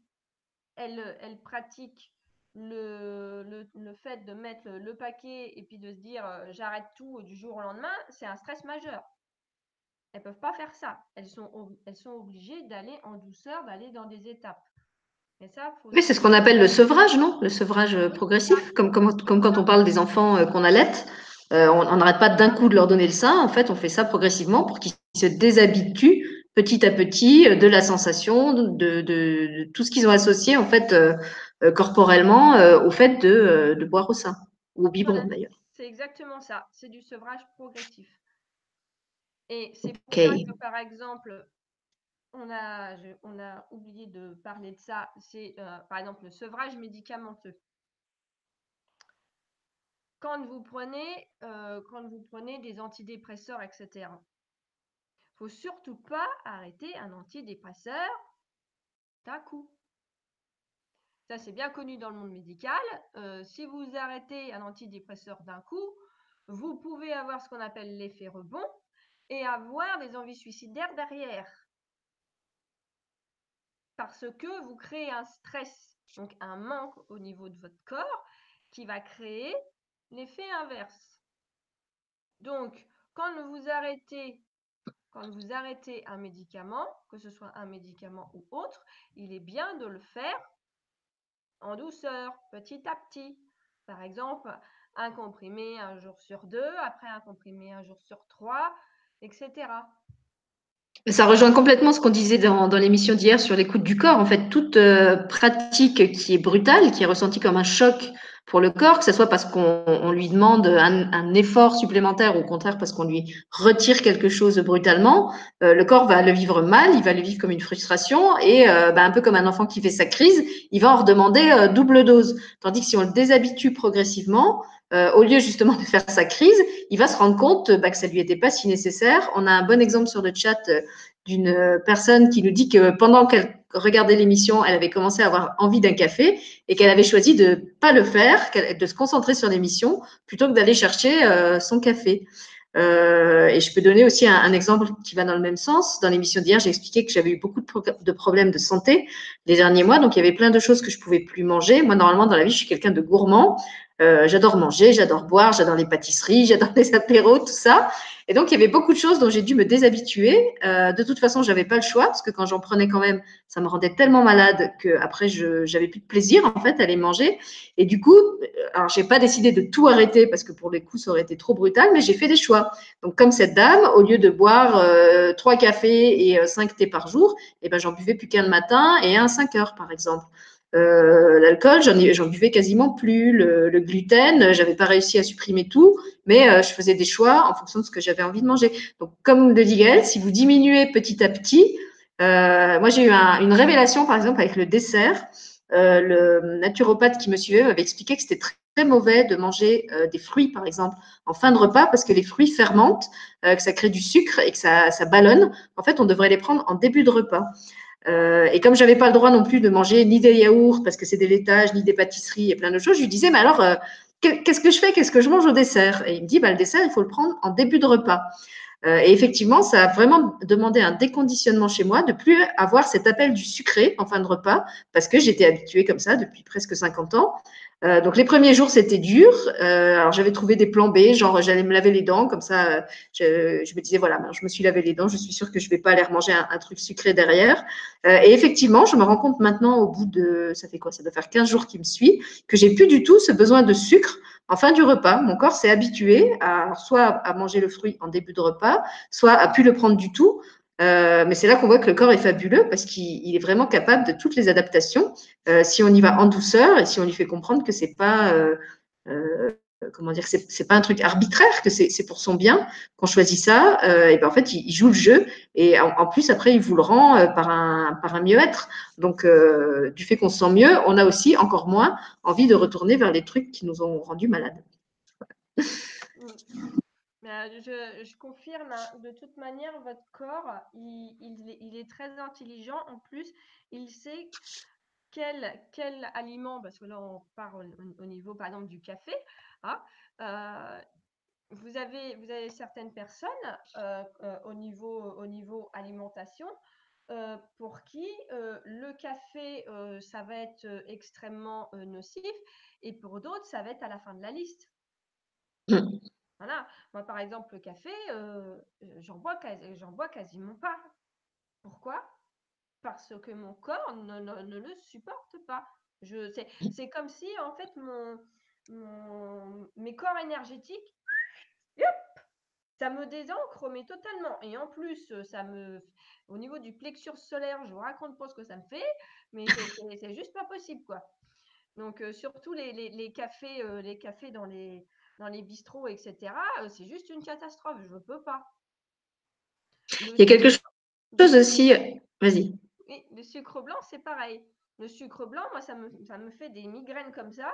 elles, elles pratiquent le, le, fait de mettre le, paquet et puis de se dire euh, j'arrête tout du jour au lendemain, c'est un stress majeur. Elles ne peuvent pas faire ça. Elles sont, elles sont obligées d'aller en douceur, d'aller dans des étapes. Mais ça, c'est ce qu'on appelle le sevrage, non? Le sevrage euh, progressif, comme, comme, comme, quand on parle des enfants euh, qu'on allait. on n'arrête pas d'un coup de leur donner le sein. En fait, on fait ça progressivement pour qu'ils se déshabituent petit à petit euh, de la sensation, de, tout ce qu'ils ont associé en fait euh, euh, corporellement au fait de, boire au sein ou au biberon d'ailleurs. C'est exactement ça, c'est du sevrage progressif. Et c'est pour ça que par exemple, on a, on a oublié de parler de ça, c'est par exemple le sevrage médicamenteux. Quand vous prenez, quand vous prenez des antidépresseurs, etc faut surtout pas arrêter un antidépresseur d'un coup. Ça, c'est bien connu dans le monde médical. Euh, si vous arrêtez un antidépresseur d'un coup, vous pouvez avoir ce qu'on appelle l'effet rebond et avoir des envies suicidaires derrière. Parce que vous créez un stress, donc un manque au niveau de votre corps qui va créer l'effet inverse. Donc, quand vous arrêtez quand vous arrêtez un médicament, que ce soit un médicament ou autre, il est bien de le faire en douceur, petit à petit. Par exemple, un comprimé un jour sur deux, après un comprimé un jour sur trois, etc. Ça rejoint complètement ce qu'on disait dans, l'émission d'hier sur l'écoute du corps. En fait, toute euh, pratique qui est brutale, qui est ressentie comme un choc pour le corps, que ce soit parce qu'on lui demande un, effort supplémentaire ou au contraire parce qu'on lui retire quelque chose brutalement, euh, le corps va le vivre mal, il va le vivre comme une frustration et euh, bah, un peu comme un enfant qui fait sa crise, il va en redemander euh, double dose. Tandis que si on le déshabitue progressivement, au lieu justement de faire sa crise, il va se rendre compte bah, que ça lui était pas si nécessaire. On a un bon exemple sur le chat d'une personne qui nous dit que pendant qu'elle regardait l'émission, elle avait commencé à avoir envie d'un café et qu'elle avait choisi de pas le faire, de se concentrer sur l'émission plutôt que d'aller chercher euh, son café. Euh, et je peux donner aussi un, exemple qui va dans le même sens. Dans l'émission d'hier, j'ai expliqué que j'avais eu beaucoup de, problèmes de santé les derniers mois, donc il y avait plein de choses que je pouvais plus manger. Moi, normalement, dans la vie, je suis quelqu'un de gourmand. Euh, j'adore manger, j'adore boire, j'adore les pâtisseries, j'adore les apéros, tout ça. Et donc, il y avait beaucoup de choses dont j'ai dû me déshabituer. Euh, de toute façon, j'avais pas le choix parce que quand j'en prenais quand même, ça me rendait tellement malade que après, j'avais plus de plaisir en fait à les manger. Et du coup, euh, alors j'ai pas décidé de tout arrêter parce que pour les coups, ça aurait été trop brutal, mais j'ai fait des choix. Donc, comme cette dame, au lieu de boire euh, trois cafés et cinq thés par jour, eh ben j'en buvais plus qu'un le matin et un 5 heures par exemple. Euh, L'alcool, j'en buvais quasiment plus. Le, le gluten, j'avais pas réussi à supprimer tout, mais euh, je faisais des choix en fonction de ce que j'avais envie de manger. Donc, comme le dit Gaël, si vous diminuez petit à petit, euh, moi j'ai eu un, une révélation par exemple avec le dessert. Le naturopathe qui me suivait m'avait expliqué que c'était très, mauvais de manger des fruits par exemple en fin de repas parce que les fruits fermentent, que ça crée du sucre et que ça ballonne. En fait, on devrait les prendre en début de repas. Euh, et comme j'avais pas le droit non plus de manger ni des yaourts parce que c'est des laitages, ni des pâtisseries et plein de choses, je lui disais mais alors euh, qu'est-ce que je fais? Qu'est-ce que je mange au dessert? Et il me dit bah le dessert il faut le prendre en début de repas. Euh, et effectivement, ça a vraiment demandé un déconditionnement chez moi de plus avoir cet appel du sucré en fin de repas parce que j'étais habituée comme ça depuis presque 50 ans. Euh, donc les premiers jours c'était dur. Euh, alors j'avais trouvé des plans B, genre j'allais me laver les dents, comme ça je, me disais voilà, ben, je me suis lavé les dents, je suis sûre que je vais pas aller remanger un, un truc sucré derrière. Euh, et effectivement, je me rends compte maintenant au bout de, ça fait quoi, ça doit faire 15 jours qui me suit, que j'ai plus du tout ce besoin de sucre en fin du repas. Mon corps s'est habitué à soit à manger le fruit en début de repas, soit à plus le prendre du tout. Euh, mais c'est là qu'on voit que le corps est fabuleux parce qu'il est vraiment capable de toutes les adaptations. Euh, si on y va en douceur et si on lui fait comprendre que c'est pas euh, comment dire c'est, pas un truc arbitraire que c'est, pour son bien qu'on choisit ça et ben en fait il, joue le jeu et en, plus après il vous le rend par un par un mieux-être. Donc du fait qu'on se sent mieux on a aussi encore moins envie de retourner vers les trucs qui nous ont rendu malades. Je, je, confirme, hein, de toute manière, votre corps, il, est très intelligent. En plus, il sait quel, aliment, parce que là, on part au, au niveau, par exemple, du café. Hein, euh, vous, avez, certaines personnes euh, euh, au, niveau, au niveau alimentation pour qui le café, ça va être extrêmement nocif, et pour d'autres, ça va être à la fin de la liste. Mmh. Voilà. Moi, par exemple, le café, euh, j'en bois, bois, quasiment pas. Pourquoi? Parce que mon corps ne, le supporte pas. C'est comme si, en fait, mon, mon, mes corps énergétiques, ça me désancre, mais totalement. Et en plus, ça me, au niveau du plexus solaire, je vous raconte pas ce que ça me fait, mais c'est juste pas possible, quoi. Donc, euh, surtout les cafés, euh, les cafés dans les, dans les bistrots, etc., euh, c'est juste une catastrophe. Je ne peux pas. Le Il y a quelque chose aussi. Vas-y. Oui, le sucre blanc, c'est pareil. Le sucre blanc, moi, ça me, ça me fait des migraines comme ça.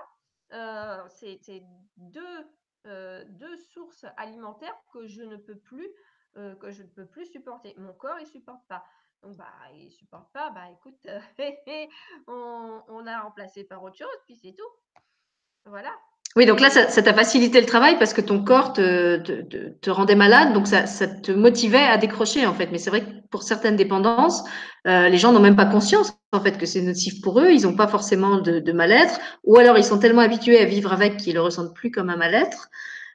Euh, c'est deux, euh, deux sources alimentaires que je ne peux plus, euh, que je ne peux plus supporter. Mon corps, il supporte pas. Donc, bah, il supporte pas. Bah, écoute, on, on a remplacé par autre chose, puis c'est tout. Voilà. Oui, donc là, ça, t'a facilité le travail parce que ton corps te, te, te rendait malade, donc ça, ça, te motivait à décrocher en fait. Mais c'est vrai que pour certaines dépendances, euh, les gens n'ont même pas conscience en fait que c'est nocif pour eux. Ils n'ont pas forcément de, de mal-être, ou alors ils sont tellement habitués à vivre avec qu'ils le ressentent plus comme un mal-être.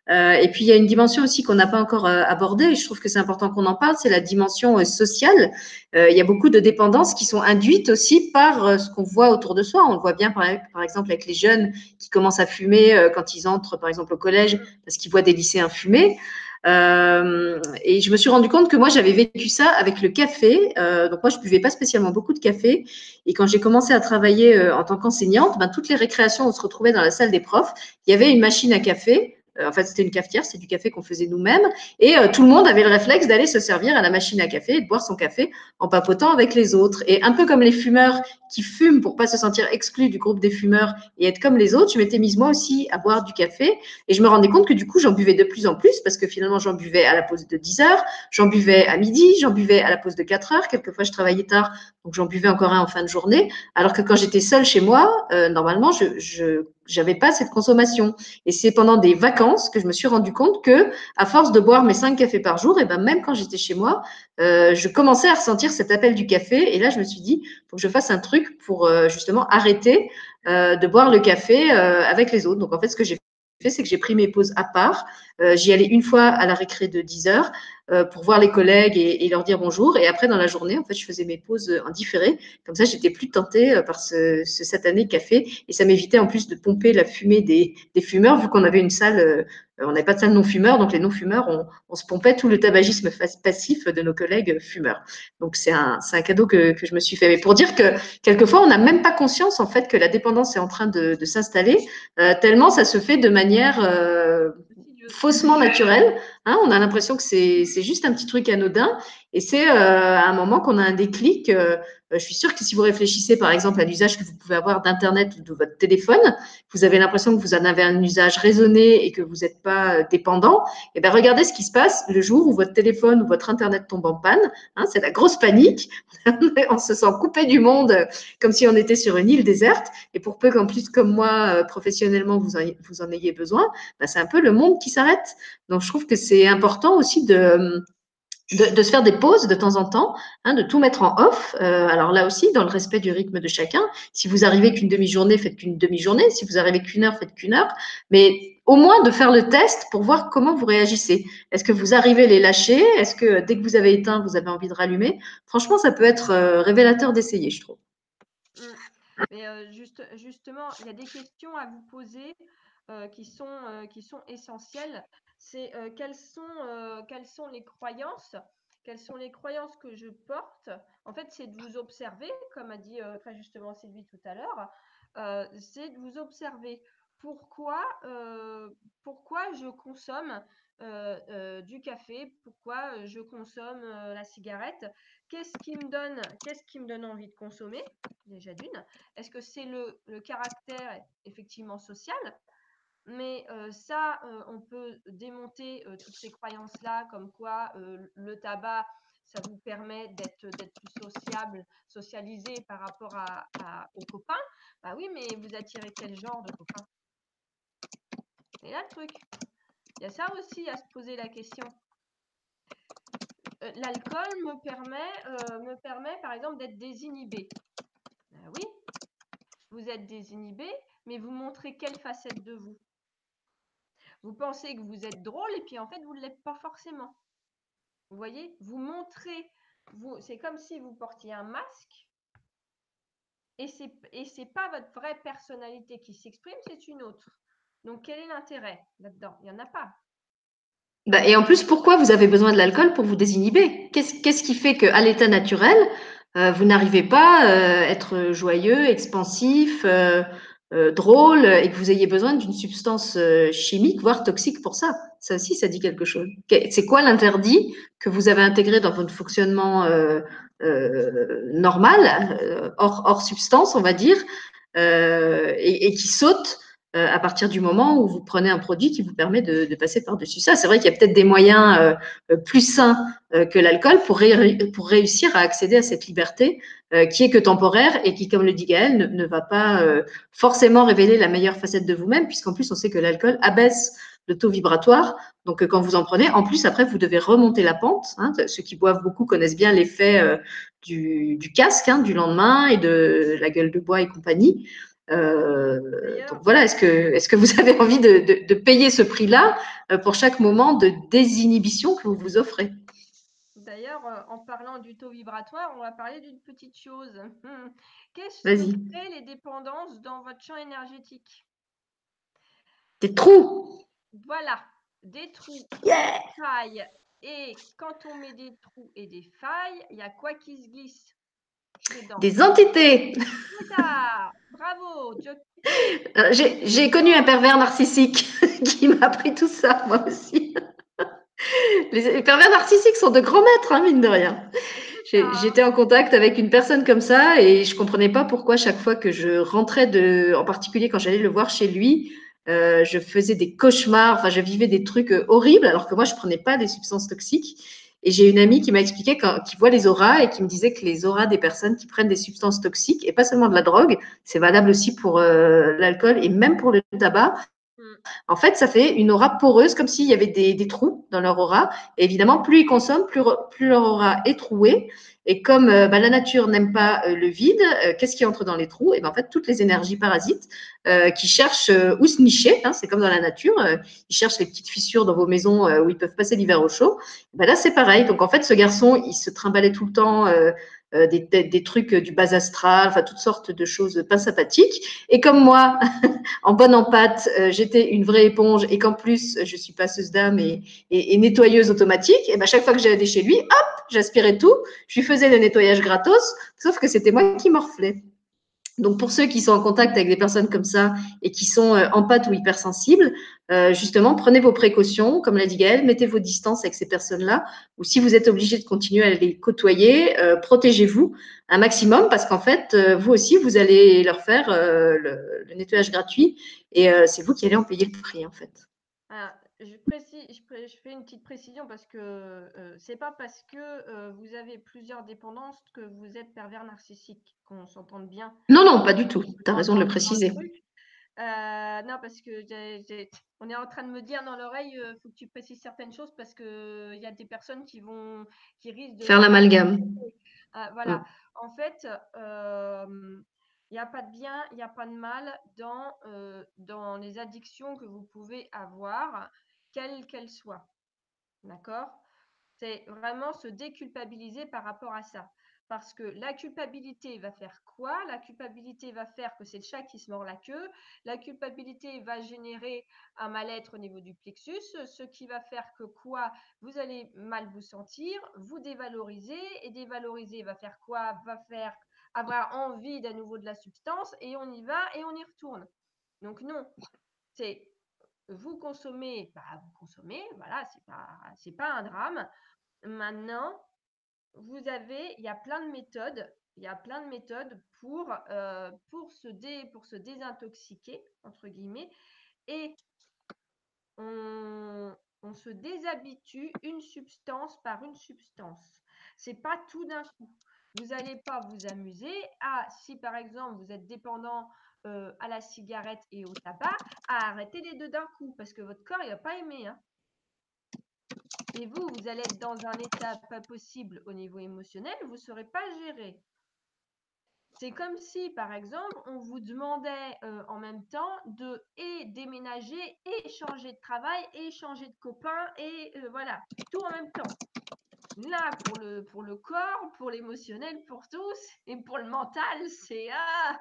Euh, et puis il y a une dimension aussi qu'on n'a pas encore euh, abordée, et je trouve que c'est important qu'on en parle, c'est la dimension euh, sociale. il y a beaucoup de dépendances qui sont induites aussi par ce qu'on voit autour de soi. On le voit bien par, exemple avec les jeunes qui commencent à fumer quand ils entrent par exemple au collège parce qu'ils voient des lycéens fumer. et je me suis rendu compte que moi, j'avais vécu ça avec le café. donc moi, je buvais pas spécialement beaucoup de café. Et quand j'ai commencé à travailler en tant qu'enseignante, ben, toutes les récréations, on se retrouvait dans la salle des profs. Il y avait une machine à café en fait, c'était une cafetière, c'est du café qu'on faisait nous-mêmes. Et euh, tout le monde avait le réflexe d'aller se servir à la machine à café et de boire son café en papotant avec les autres. Et un peu comme les fumeurs qui fument pour pas se sentir exclus du groupe des fumeurs et être comme les autres, je m'étais mise moi aussi à boire du café. Et je me rendais compte que du coup, j'en buvais de plus en plus parce que finalement, j'en buvais à la pause de 10 heures, j'en buvais à midi, j'en buvais à la pause de 4 heures. Quelquefois, je travaillais tard, donc j'en buvais encore un en fin de journée. Alors que quand j'étais seule chez moi, euh, normalement, je j'avais pas cette consommation. Et c'est pendant des vacances que je me suis rendu compte que, à force de boire mes cinq cafés par jour, et ben même quand j'étais chez moi, euh, je commençais à ressentir cet appel du café. Et là, je me suis dit, faut que je fasse un truc pour euh, justement arrêter euh, de boire le café avec les autres. Donc en fait, ce que j'ai c'est que j'ai pris mes pauses à part. Euh, j'y allais une fois à la récré de 10 heures euh, pour voir les collègues et, leur dire bonjour. Et après, dans la journée, en fait, je faisais mes pauses en différé. Comme ça, j'étais plus tentée euh, par ce, ce satané café. Et ça m'évitait en plus de pomper la fumée des fumeurs, vu qu'on avait une salle on n'avait pas de salle non-fumeurs, donc les non-fumeurs, on, on, se pompait tout le tabagisme passif de nos collègues fumeurs. Donc c'est un, un, cadeau que, que, je me suis fait. Mais pour dire que quelquefois, on n'a même pas conscience en fait que la dépendance est en train de, de s'installer, euh, tellement ça se fait de manière euh, faussement naturelle. Hein, on a l'impression que c'est juste un petit truc anodin, et c'est euh, à un moment qu'on a un déclic. Euh, je suis sûre que si vous réfléchissez par exemple à l'usage que vous pouvez avoir d'Internet ou de votre téléphone, vous avez l'impression que vous en avez un usage raisonné et que vous n'êtes pas euh, dépendant, et eh bien regardez ce qui se passe le jour où votre téléphone ou votre Internet tombe en panne. Hein, c'est la grosse panique. on se sent coupé du monde comme si on était sur une île déserte. Et pour peu qu'en plus, comme moi, professionnellement, vous en, ayez besoin, ben, c'est un peu le monde qui s'arrête. Donc je trouve que c'est important aussi de de, se faire des pauses de temps en temps, hein, de tout mettre en off. Euh, alors là aussi, dans le respect du rythme de chacun. Si vous arrivez qu'une demi-journée, faites qu'une demi-journée. Si vous arrivez qu'une heure, faites qu'une heure. Mais au moins de faire le test pour voir comment vous réagissez. Est-ce que vous arrivez à les lâcher? Est-ce que dès que vous avez éteint, vous avez envie de rallumer? Franchement, ça peut être euh, révélateur d'essayer, je trouve. Mais euh, juste, justement, il y a des questions à vous poser qui, sont, qui sont essentielles c'est euh, quelles, sont, euh, quelles sont les croyances quelles sont les croyances que je porte En fait, c'est de vous observer, comme a dit euh, très justement Sylvie tout à l'heure, c'est de vous observer. Pourquoi, pourquoi je consomme du café Pourquoi je consomme la cigarette Qu'est-ce qui me donne, qui me donne envie de consommer? Déjà d'une. Est-ce que c'est le, le caractère effectivement social? Mais euh, ça, euh, on peut démonter euh, toutes ces croyances-là, comme quoi le tabac, ça vous permet d'être plus sociable, socialisé par rapport aux copains. Bah oui, mais vous attirez quel genre de copains? Et là le truc. Il y a ça aussi à se poser la question. L'alcool me permet, me permet, par exemple, d'être désinhibé. Ben oui, vous êtes désinhibé, mais vous montrez quelle facette de vous? Vous pensez que vous êtes drôle et puis en fait, vous ne l'êtes pas forcément. Vous voyez Vous montrez, vous, c'est comme si vous portiez un masque et c'est et c'est pas votre vraie personnalité qui s'exprime, c'est une autre. Donc quel est l'intérêt là-dedans? Il n'y en a pas. Bah, et en plus, pourquoi vous avez besoin de l'alcool pour vous désinhiber? Qu'est-ce qui fait qu'à l'état naturel, euh, vous n'arrivez pas à euh, être joyeux, expansif, euh, euh, drôle et que vous ayez besoin d'une substance euh, chimique, voire toxique pour ça. Ça aussi, ça dit quelque chose. C'est quoi l'interdit que vous avez intégré dans votre fonctionnement euh, normal, hors, substance, on va dire, et, qui saute euh, à partir du moment où vous prenez un produit qui vous permet de, passer par-dessus ça. C'est vrai qu'il y a peut-être des moyens euh, plus sains euh, que l'alcool pour, pour réussir à accéder à cette liberté qui est que temporaire et qui, comme le dit Gaël, ne, ne va pas forcément révéler la meilleure facette de vous-même, puisqu'en plus, on sait que l'alcool abaisse le taux vibratoire. Donc, quand vous en prenez, en plus, après, vous devez remonter la pente. Hein. Ceux qui boivent beaucoup connaissent bien l'effet du, du, casque hein, du lendemain et de la gueule de bois et compagnie. Euh, donc voilà, est-ce que, est que vous avez envie de, de, de payer ce prix-là euh, pour chaque moment de désinhibition que vous vous offrez? D'ailleurs, euh, en parlant du taux vibratoire, on va parler d'une petite chose. Qu'est-ce qui crée les dépendances dans votre champ énergétique? Des trous. Voilà. des trous, Yeah des failles. Et quand on met des trous et des failles, il y a quoi qui se glisse? Des entités. Bravo Euh, J'ai connu un pervers narcissique qui m'a appris tout ça, moi aussi. Les, pervers narcissiques sont de grands maîtres, hein, mine de rien. Ah. J'étais en contact avec une personne comme ça et je comprenais pas pourquoi chaque fois que je rentrais de, en particulier quand j'allais le voir chez lui, euh, je faisais des cauchemars, enfin je vivais des trucs euh, horribles alors que moi je prenais pas des substances toxiques. Et j'ai une amie qui m'a expliqué quand, qui voit les auras et qui me disait que les auras des personnes qui prennent des substances toxiques et pas seulement de la drogue, c'est valable aussi pour euh, l'alcool et même pour le tabac. En fait, ça fait une aura poreuse, comme s'il y avait des, trous dans leur aura. Et évidemment, plus ils consomment, plus, plus leur aura est trouée. Et comme euh, bah, la nature n'aime pas euh, le vide, euh, qu'est-ce qui entre dans les trous? Et ben, en fait, toutes les énergies parasites qui cherchent où se nicher, hein, c'est comme dans la nature, ils cherchent les petites fissures dans vos maisons où ils peuvent passer l'hiver au chaud. Ben là, c'est pareil. Donc, en fait, ce garçon, il se trimballait tout le temps euh, euh, des, des, trucs euh, du bas astral, enfin, toutes sortes de choses pas sympathiques. Et comme moi, en bonne en pâte, euh, j'étais une vraie éponge et qu'en plus, je suis passeuse d'âme et, et, et nettoyeuse automatique, et ben, chaque fois que j'allais chez lui, hop, j'aspirais tout, je lui faisais le nettoyage gratos, sauf que c'était moi qui morflais. Donc, pour ceux qui sont en contact avec des personnes comme ça et qui sont euh, en pâte ou hypersensibles, euh, justement, prenez vos précautions, comme l'a dit Gaëlle, mettez vos distances avec ces personnes-là, ou si vous êtes obligé de continuer à les côtoyer, euh, protégez-vous un maximum parce qu'en fait, euh, vous aussi, vous allez leur faire euh, le, nettoyage gratuit et euh, c'est vous qui allez en payer le prix, en fait. Alors, je, précise, je, pré- je fais une petite précision parce que euh, c'est pas parce que euh, vous avez plusieurs dépendances que vous êtes pervers narcissique, qu'on s'entende bien. Non, non, pas du tout. Tu as raison de le préciser. Euh, non, parce que on est en train de me dire dans l'oreille, il faut que tu précises certaines choses parce que il y a des personnes qui vont, qui risquent de Faire l'amalgame. Ah, voilà. En fait, euh, il n'y a pas de bien, il n'y a pas de mal dans, euh, dans les addictions que vous pouvez avoir, quelles qu'elles soient. D'accord? C'est vraiment se déculpabiliser par rapport à ça. Parce que la culpabilité va faire quoi? La culpabilité va faire que c'est le chat qui se mord la queue. La culpabilité va générer un mal-être au niveau du plexus, ce qui va faire que quoi? Vous allez mal vous sentir, vous dévaloriser, et dévaloriser va faire quoi? Va faire avoir envie d'à nouveau de la substance, et on y va et on y retourne. Donc non, c'est vous consommez, bah, vous consommez, voilà, c'est pas, pas un drame. Maintenant, vous avez, il y a plein de méthodes, il y a plein de méthodes pour, euh, pour, se, dé, pour se désintoxiquer, entre guillemets, et on, on se déshabitue une substance par une substance. C'est pas tout d'un coup. Vous n'allez pas vous amuser à, si par exemple vous êtes dépendant euh, à la cigarette et au tabac, à arrêter les deux d'un coup, parce que votre corps, il va pas aimer. Hein. Et vous, vous allez être dans un état pas possible au niveau émotionnel, vous ne saurez pas gérer. C'est comme si, par exemple, on vous demandait euh, en même temps de et déménager, et changer de travail, et changer de copain, et euh, voilà, tout en même temps. Là, pour le, pour le corps, pour l'émotionnel, pour tous, et pour le mental, c'est ah,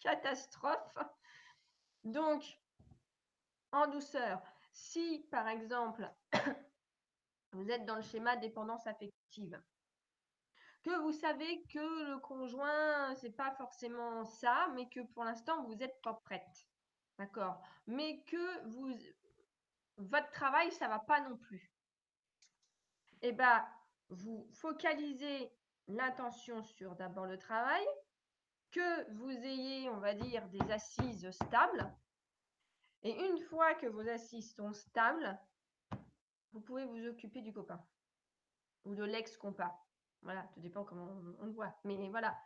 catastrophe. Donc, en douceur, si par exemple, vous êtes dans le schéma dépendance affective, que vous savez que le conjoint, c'est pas forcément ça, mais que pour l'instant, vous n'êtes pas prête. D'accord Mais que votre travail, ça va pas non plus. Eh bien, vous focalisez l'intention sur d'abord le travail, que vous ayez, on va dire, des assises stables. Et une fois que vos assises sont stables, vous pouvez vous occuper du copain ou de l'ex-compas. Voilà, tout dépend comment on, le voit. Mais voilà,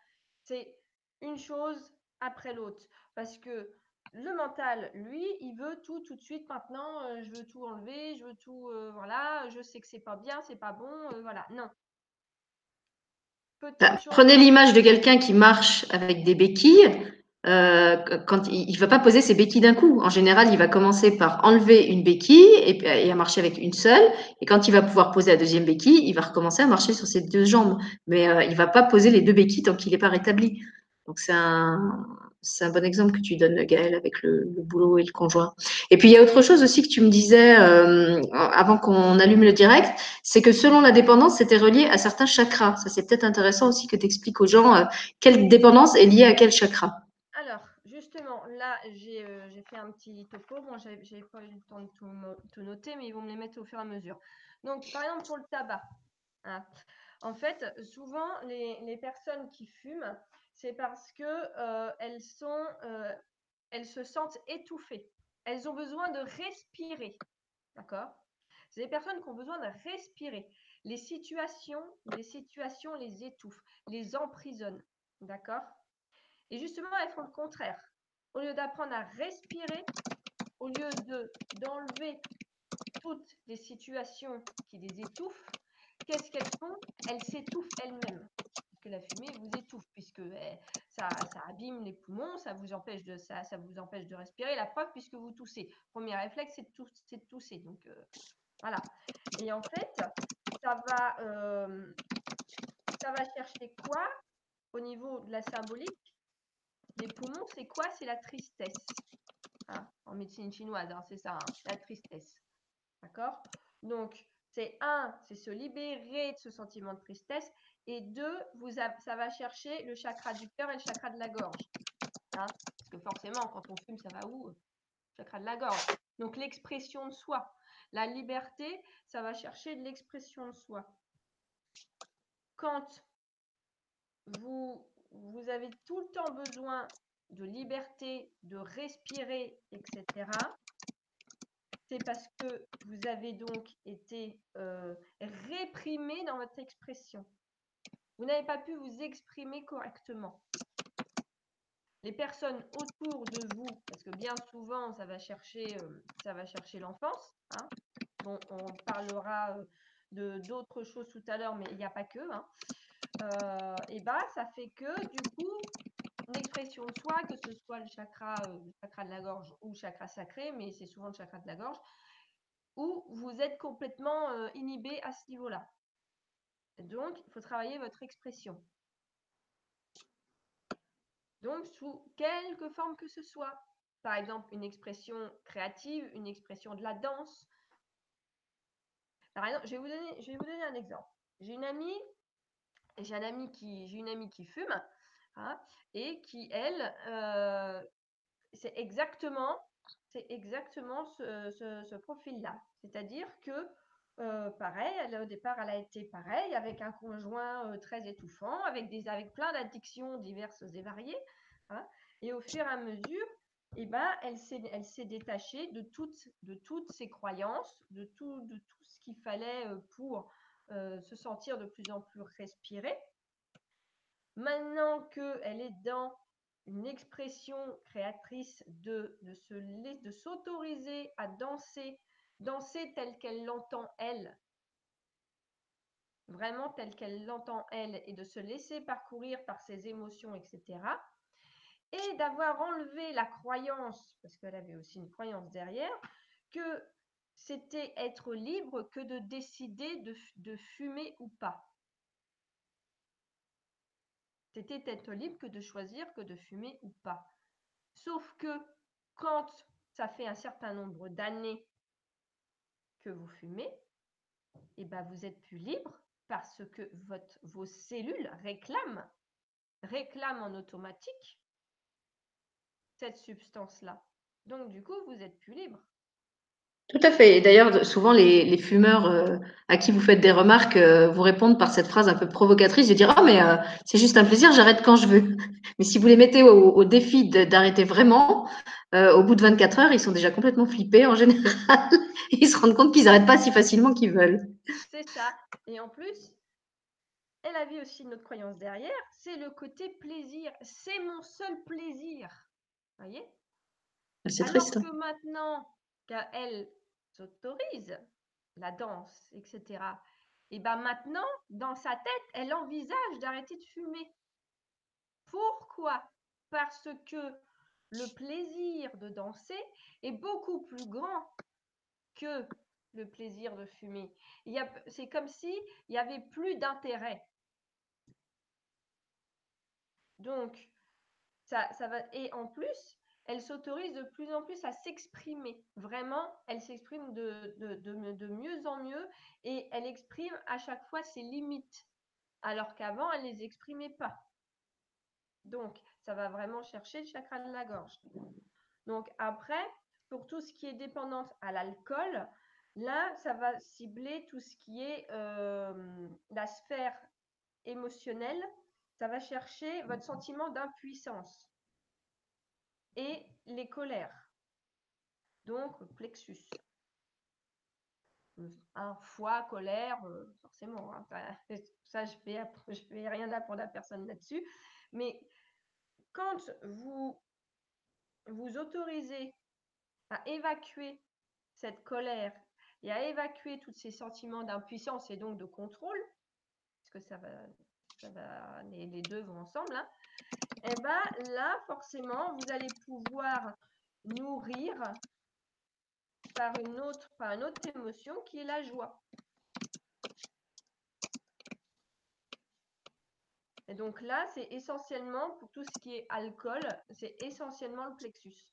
c'est une chose après l'autre. Parce que le mental, lui, il veut tout tout de suite maintenant. euh, je veux tout enlever, je veux tout. euh, voilà, je sais que c'est pas bien, c'est pas bon. euh, voilà, non. Bah, prenez l'image de quelqu'un qui marche avec des béquilles. Euh, quand il ne va pas poser ses béquilles d'un coup. En général, il va commencer par enlever une béquille et à marcher avec une seule. Et quand il va pouvoir poser la deuxième béquille, il va recommencer à marcher sur ses deux jambes. Mais euh, il ne va pas poser les deux béquilles tant qu'il n'est pas rétabli. Donc c'est un, c'est un bon exemple que tu donnes, Gaël, avec le, boulot et le conjoint. Et puis, il y a autre chose aussi que tu me disais euh, avant qu'on allume le direct, c'est que selon la dépendance, c'était relié à certains chakras. Ça, c'est peut-être intéressant aussi que tu expliques aux gens euh, quelle dépendance est liée à quel chakra. Alors, justement, là, j'ai fait un petit topo. Bon, j'avais pas eu le temps de tout, noter, mais ils vont me les mettre au fur et à mesure. Donc, par exemple, pour le tabac. Hein, en fait, souvent, les, personnes qui fument, c'est parce que euh, euh, elles se sentent étouffées. Elles ont besoin de respirer. D'accord? C'est des personnes qui ont besoin de respirer. Les situations, les situations les étouffent, les emprisonnent. D'accord? Et justement, elles font le contraire. Au lieu d'apprendre à respirer, au lieu de d'enlever toutes les situations qui les étouffent, qu'est-ce qu'elles font? Elles s'étouffent elles-mêmes. La fumée vous étouffe, puisque eh, ça, ça, abîme les poumons, ça vous, empêche de, ça, ça vous empêche de respirer. La preuve, puisque vous toussez. Premier réflexe, c'est de, tousser. Donc, euh, voilà. Et en fait, ça va, euh, ça va chercher quoi au niveau de la symbolique? Les poumons, c'est quoi? C'est la tristesse. Hein, en médecine chinoise, hein, c'est ça, hein, la tristesse. D'accord? Donc, c'est un, c'est se libérer de ce sentiment de tristesse. Et deux, ça va chercher le chakra du cœur et le chakra de la gorge. Hein. Parce que forcément, quand on fume, ça va où Le chakra de la gorge? Donc l'expression de soi. La liberté, ça va chercher de l'expression de soi. Quand vous, vous avez tout le temps besoin de liberté, de respirer, etc., c'est parce que vous avez donc été euh, réprimé dans votre expression. Vous n'avez pas pu vous exprimer correctement. Les personnes autour de vous, parce que bien souvent, ça va chercher, euh, ça va chercher l'enfance. Hein. Bon, on parlera euh, de d'autres choses tout à l'heure, mais il n'y a pas que. Hein. et bah, ça fait que du coup, une expression de soi, que ce soit le chakra, euh, chakra de la gorge ou le chakra sacré, mais c'est souvent le chakra de la gorge, où vous êtes complètement euh, inhibé à ce niveau-là. Donc, il faut travailler votre expression. Donc, sous quelque forme que ce soit. Par exemple, une expression créative, une expression de la danse. Par exemple, je vais vous donner, je vais vous donner un exemple. J'ai une amie, j'ai un ami qui, j'ai une amie qui fume. Hein, et qui, elle, euh, c'est exactement, c'est exactement ce, profil-là. C'est-à-dire que, euh, pareil, au départ, elle a été pareil, avec un conjoint euh, très étouffant, avec, plein d'addictions diverses et variées. Hein, et au fur et à mesure, eh ben, elle s'est, détachée de toutes, ses croyances, de tout, de tout ce qu'il fallait pour se sentir de plus en plus respirée. Maintenant qu'elle est dans une expression créatrice de, de, de s'autoriser à danser, danser telle qu'elle l'entend elle, vraiment telle qu'elle l'entend elle, et de se laisser parcourir par ses émotions, etc. Et d'avoir enlevé la croyance, parce qu'elle avait aussi une croyance derrière, que c'était être libre que de décider de fumer ou pas. C'était être libre que de choisir que de fumer ou pas. Sauf que quand ça fait un certain nombre d'années que vous fumez, eh ben vous êtes plus libre parce que vos cellules réclament, réclament en automatique cette substance-là. Donc du coup, vous êtes plus libre. Tout à fait. d'ailleurs, souvent, les, fumeurs euh, à qui vous faites des remarques euh, vous répondent par cette phrase un peu provocatrice de dire Ah, mais euh, c'est juste un plaisir, j'arrête quand je veux. Mais si vous les mettez au, défi d'arrêter vraiment, au bout de 24 heures, ils sont déjà complètement flippés en général. ils se rendent compte qu'ils n'arrêtent pas si facilement qu'ils veulent. C'est ça. Et en plus, elle avait aussi une autre croyance derrière c'est le côté plaisir. C'est mon seul plaisir. Vous voyez? C'est triste. Que maintenant qu'elle s'autorise la danse, etc. Et bien maintenant, dans sa tête, elle envisage d'arrêter de fumer. Pourquoi? Parce que le plaisir de danser est beaucoup plus grand que le plaisir de fumer. C'est comme si il n'y avait plus d'intérêt. Donc, ça, ça va, et en plus, elle s'autorise de plus en plus à s'exprimer. Vraiment, elle s'exprime de, mieux en mieux et elle exprime à chaque fois ses limites, alors qu'avant, elle ne les exprimait pas. Donc, ça va vraiment chercher le chakra de la gorge. Donc, après, pour tout ce qui est dépendance à l'alcool, là, ça va cibler tout ce qui est euh, la sphère émotionnelle. Ça va chercher votre sentiment d'impuissance et les colères. Donc, plexus. Un foie, colère, euh, forcément. Hein. ça, je ne fais rien d'apprendre à personne là-dessus. Mais quand vous vous autorisez à évacuer cette colère et à évacuer tous ces sentiments d'impuissance et donc de contrôle, parce que ça va, les, deux vont ensemble, hein, et eh bien là, forcément, vous allez pouvoir nourrir par une autre, par une autre émotion qui est la joie. Et donc là, c'est essentiellement, pour tout ce qui est alcool, c'est essentiellement le plexus.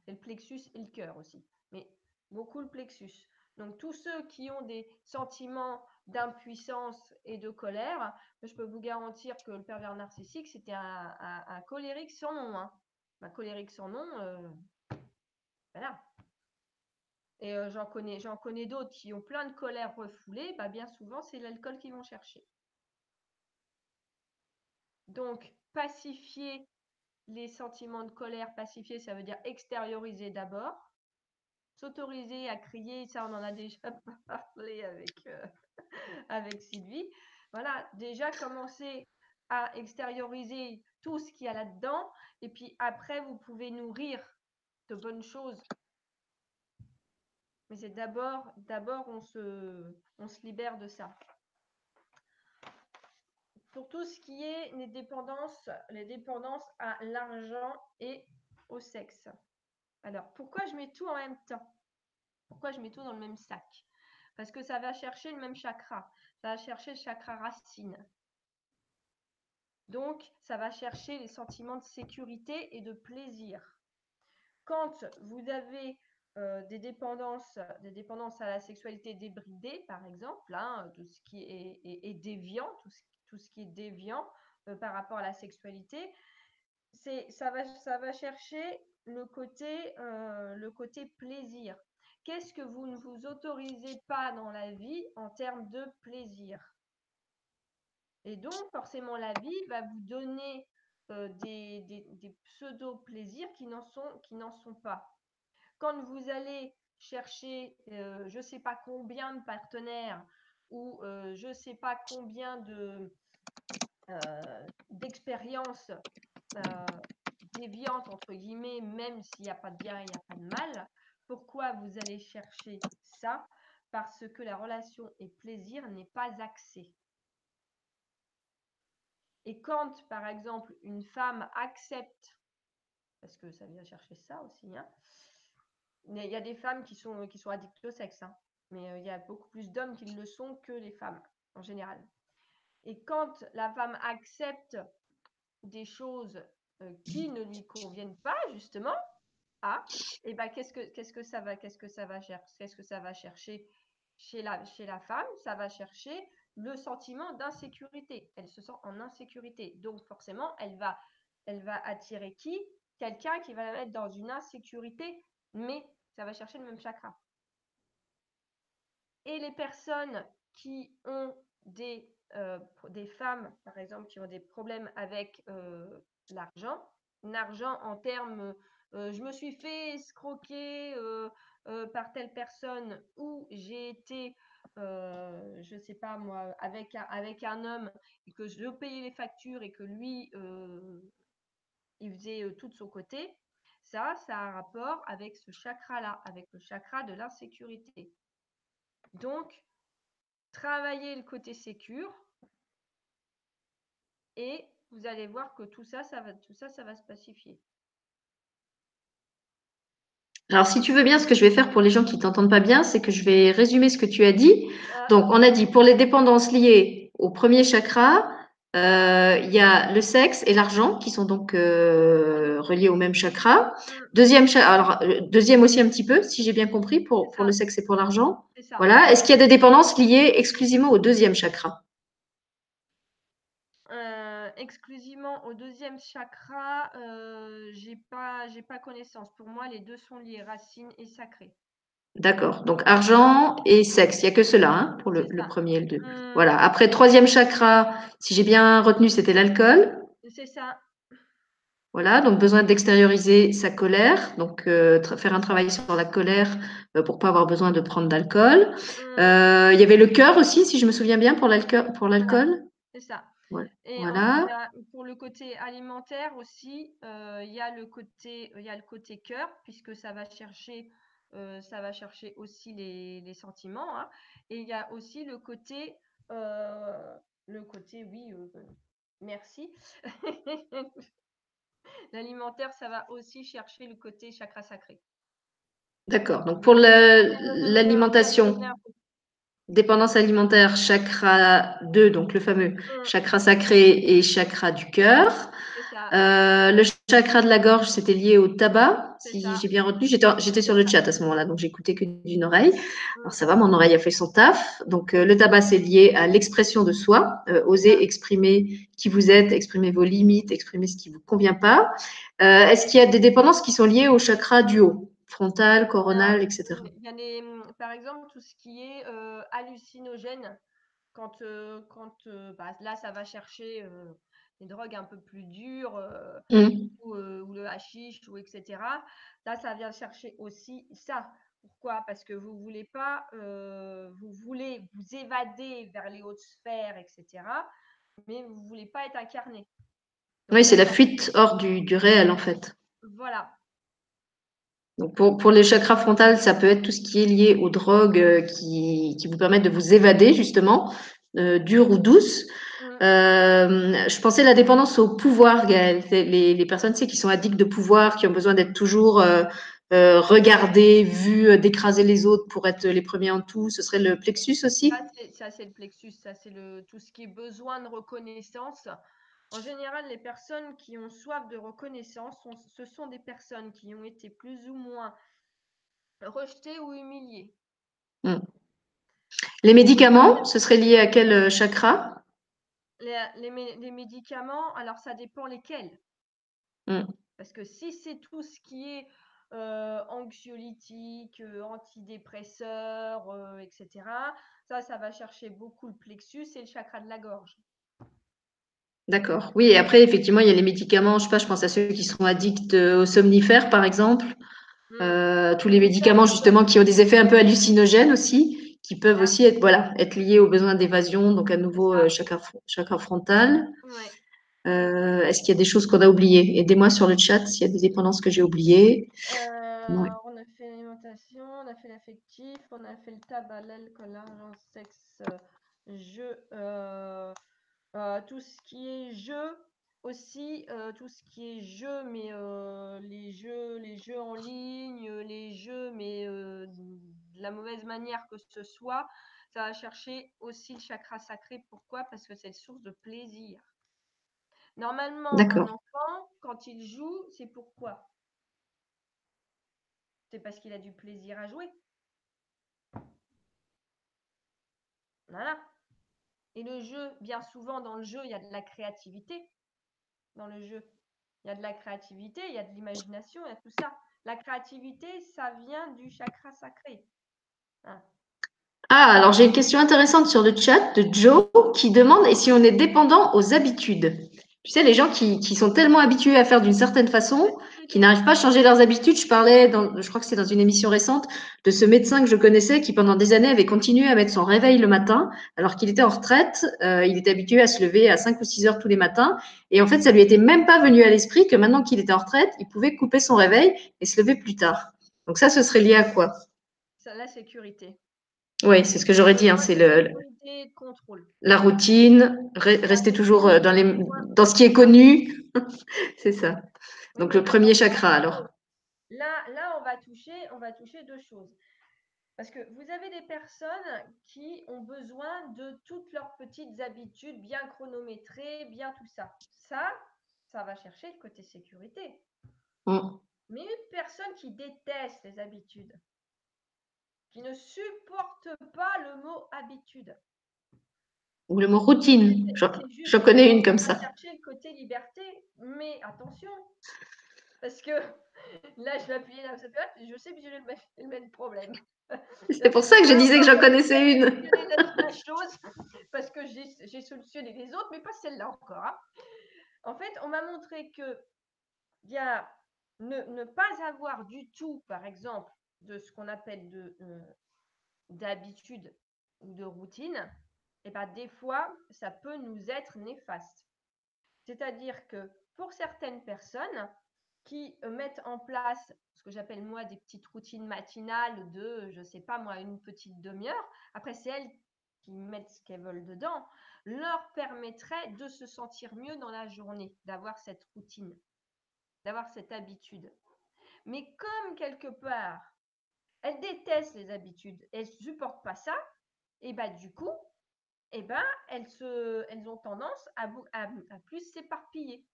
c'est le plexus et le cœur aussi, mais beaucoup le plexus. Donc tous ceux qui ont des sentiments d'impuissance et de colère, je peux vous garantir que le pervers narcissique, c'était un, colérique sans nom. Hein. Un colérique sans nom, euh, voilà. Et euh, j'en connais, j'en connais d'autres qui ont plein de colère refoulée, bah, bien souvent, c'est l'alcool qu'ils vont chercher. Donc, pacifier les sentiments de colère, pacifier, ça veut dire extérioriser d'abord. S'autoriser à crier, ça on en a déjà parlé avec, euh, avec Sylvie. Voilà, déjà commencer à extérioriser tout ce qu'il y a là-dedans. Et puis après, vous pouvez nourrir de bonnes choses. Mais c'est d'abord, d'abord on se, on se libère de ça. Pour tout ce qui est les dépendances, les dépendances à l'argent et au sexe. Alors, pourquoi je mets tout en même temps? Pourquoi je mets tout dans le même sac? Parce que ça va chercher le même chakra. Ça va chercher le chakra racine. Donc, ça va chercher les sentiments de sécurité et de plaisir. Quand vous avez euh, des, dépendances, des dépendances à la sexualité débridée, par exemple, hein, tout ce qui est, déviant, tout ce, qui est déviant par rapport à la sexualité, ça va chercher le côté, euh, le côté plaisir. Qu'est-ce que vous ne vous autorisez pas dans la vie en termes de plaisir? Et donc, forcément, la vie va vous donner euh, des, pseudo-plaisirs qui n'en sont, pas. Quand vous allez chercher euh, je ne sais pas combien de partenaires ou je ne sais pas combien de d'expériences déviantes, entre guillemets, même s'il n'y a pas de bien, il n'y a pas de mal, pourquoi vous allez chercher ça? Parce que la relation et plaisir n'est pas axée. Et quand, par exemple, une femme accepte, parce que ça vient chercher ça aussi, hein, il y a des femmes qui sont, qui sont addictes au sexe, hein, mais euh, il y a beaucoup plus d'hommes qui le sont que les femmes, en général. Et quand la femme accepte des choses euh, qui ne lui conviennent pas, justement, ah, et ben qu'est-ce que qu'est-ce que ça va qu'est-ce que ça va chercher qu'est-ce que ça va chercher chez la chez la femme? Ça va chercher le sentiment d'insécurité. Elle se sent en insécurité, donc forcément elle va elle va attirer qui? Quelqu'un qui va la mettre dans une insécurité, mais ça va chercher le même chakra. Et les personnes qui ont des, euh, des femmes, par exemple, qui ont des problèmes avec euh, l'argent, l'argent en termes euh, je me suis fait escroquer euh, euh, par telle personne ou j'ai été, je ne sais pas moi, avec un, avec un homme et que je payais les factures et que lui, il faisait tout de son côté, ça, ça a un rapport avec ce chakra-là, avec le chakra de l'insécurité. Donc, travailler le côté sécure et vous allez voir que tout ça, ça va, tout ça, ça va se pacifier. Alors, si tu veux bien, ce que je vais faire pour les gens qui ne t'entendent pas bien, c'est que je vais résumer ce que tu as dit. Donc, on a dit pour les dépendances liées au premier chakra, Euh, il y a le sexe et l'argent qui sont donc euh, reliés au même chakra. Mm. Deuxième, alors, euh, deuxième aussi un petit peu, si j'ai bien compris, pour, pour le sexe et pour l'argent. Voilà. Est-ce qu'il y a des dépendances liées exclusivement au deuxième chakra? Exclusivement au deuxième chakra, j'ai pas, j'ai pas connaissance. Pour moi, les deux sont liés, racines et sacré. D'accord. Donc argent et sexe, il n'y a que cela hein, pour le, premier et le deux. Mmh. Voilà. Après, troisième chakra, si j'ai bien retenu, c'était l'alcool. C'est ça. Voilà, donc besoin d'extérioriser sa colère, donc euh, faire un travail sur la colère euh, pour pas avoir besoin de prendre d'alcool. Mmh. Euh, il y avait le cœur aussi, si je me souviens bien, pour l'alcool. C'est ça. Et voilà. pour le côté alimentaire aussi, il y a le côté, il y a le côté cœur puisque ça va chercher euh, ça va chercher aussi les, sentiments. Hein. Et il y a aussi le côté, euh, le côté, oui, euh, merci. L'alimentaire, ça va aussi chercher le côté chakra sacré. D'accord. Donc pour l'alimentation, dépendance alimentaire, chakra 2, donc le fameux mmh. chakra sacré et chakra du cœur. Euh, le chakra de la gorge, c'était lié au tabac, si j'ai bien retenu. J'étais sur le chat à ce moment-là, donc j'écoutais que d'une oreille. Alors ça va, mon oreille a fait son taf. Donc euh, le tabac, c'est lié à l'expression de soi. Euh, oser exprimer qui vous êtes, exprimer vos limites, exprimer ce qui ne vous convient pas. Est-ce qu'il y a des dépendances qui sont liées au chakra du haut? Frontal, coronal, etc. Il y a des, par exemple, tout ce qui est hallucinogène. Quand, quand bah, là, ça va chercher des drogues un peu plus dures, euh, mmh. euh, ou, le hashish, ou etc. Là, ça vient chercher aussi ça. Pourquoi? Parce que vous voulez pas, euh, vous voulez vous évader vers les hautes sphères, etc. Mais vous voulez pas être incarné. oui, c'est la fuite hors du, réel en fait. Voilà. Donc pour, pour, les chakras frontales, ça peut être tout ce qui est lié aux drogues qui, qui vous permettent de vous évader justement, dures ou douces. Euh, je pensais la dépendance au pouvoir, Gaëlle. Les, les personnes qui sont addictes de pouvoir, qui ont besoin d'être toujours euh, euh, regardées, vues, d'écraser les autres pour être les premiers en tout. Ce serait le plexus aussi Ça, c'est le plexus. Ça, c'est tout ce qui est besoin de reconnaissance. En général, les personnes qui ont soif de reconnaissance, ce sont des personnes qui ont été plus ou moins rejetées ou humiliées. Hmm. Les médicaments, ce serait lié à quel chakra? Les, médicaments, alors ça dépend lesquels. Mm. Parce que si c'est tout ce qui est euh, anxiolytique, euh, antidépresseur, euh, etc., ça, ça va chercher beaucoup le plexus et le chakra de la gorge. D'accord. Oui, et après, effectivement, il y a les médicaments, je sais pas, je pense à ceux qui sont addicts aux somnifères, par exemple. Mm. tous les médicaments, justement, qui ont des effets un peu hallucinogènes aussi qui peuvent aussi être, voilà, être liés aux besoins d'évasion, donc à nouveau euh, chacun, chacun frontal. Euh, est-ce qu'il y a des choses qu'on a oubliées? Aidez-moi sur le chat s'il y a des dépendances que j'ai oubliées. Euh, on a fait l'alimentation, on a fait l'affectif, on a fait le tabac, l'alcool, l'argent, sexe, jeu, tout ce qui est jeu, aussi tout ce qui est jeu, mais les jeux, les jeux en ligne, les jeux, mais la mauvaise manière que ce soit, ça va chercher aussi le chakra sacré. Pourquoi? Parce que c'est une source de plaisir. Normalement, un enfant, quand il joue, c'est pourquoi? C'est parce qu'il a du plaisir à jouer. Voilà. Et le jeu, bien souvent dans le jeu, il y a de la créativité. Dans le jeu, il y a de la créativité, il y a de l'imagination, il y a tout ça. La créativité, ça vient du chakra sacré. Ah, alors j'ai une question intéressante sur le chat de Joe qui demande et si on est dépendant aux habitudes. Tu sais, les gens qui, sont tellement habitués à faire d'une certaine façon, qui n'arrivent pas à changer leurs habitudes. Je parlais, dans, je crois que c'est dans une émission récente, de ce médecin que je connaissais qui pendant des années avait continué à mettre son réveil le matin, alors qu'il était en retraite. Euh, il était habitué à se lever à 5 ou 6 heures tous les matins. Et en fait, ça lui était même pas venu à l'esprit que maintenant qu'il était en retraite, il pouvait couper son réveil et se lever plus tard. Donc ça, ce serait lié à quoi? La sécurité. Oui, c'est ce que j'aurais dit. Hein, c'est le, la routine, rester toujours euh, dans, les, dans ce qui est connu. c'est ça. Donc le premier chakra alors. Là, là on, va toucher, on va toucher deux choses. Parce que vous avez des personnes qui ont besoin de toutes leurs petites habitudes bien chronométrées, bien tout ça. Ça, ça va chercher le côté sécurité. Mm. Mais une personne qui déteste les habitudes, qui ne supporte pas le mot habitude. Ou le mot routine. Je, connais une comme ça. chercher le côté liberté, mais attention, parce que là, je vais appuyer là, je sais que j'ai le, même problème. C'est pour ça que je disais que j'en connaissais une. La chose, parce que j'ai solutionné les autres, mais pas celle-là encore. Hein. En fait, on m'a montré que y a ne, pas avoir du tout, par exemple, de ce qu'on appelle euh, d'habitude ou de routine, eh ben, des fois, ça peut nous être néfaste. C'est-à-dire que pour certaines personnes qui mettent en place ce que j'appelle moi des petites routines matinales de, je ne sais pas moi, une petite demi-heure, après c'est elles qui mettent ce qu'elles veulent dedans, leur permettrait de se sentir mieux dans la journée, d'avoir cette routine, d'avoir cette habitude. Mais comme quelque part, elles détestent les habitudes, elles ne supportent pas ça, et bah du coup, et ben elles, se, elles ont tendance à, à, plus s'éparpiller.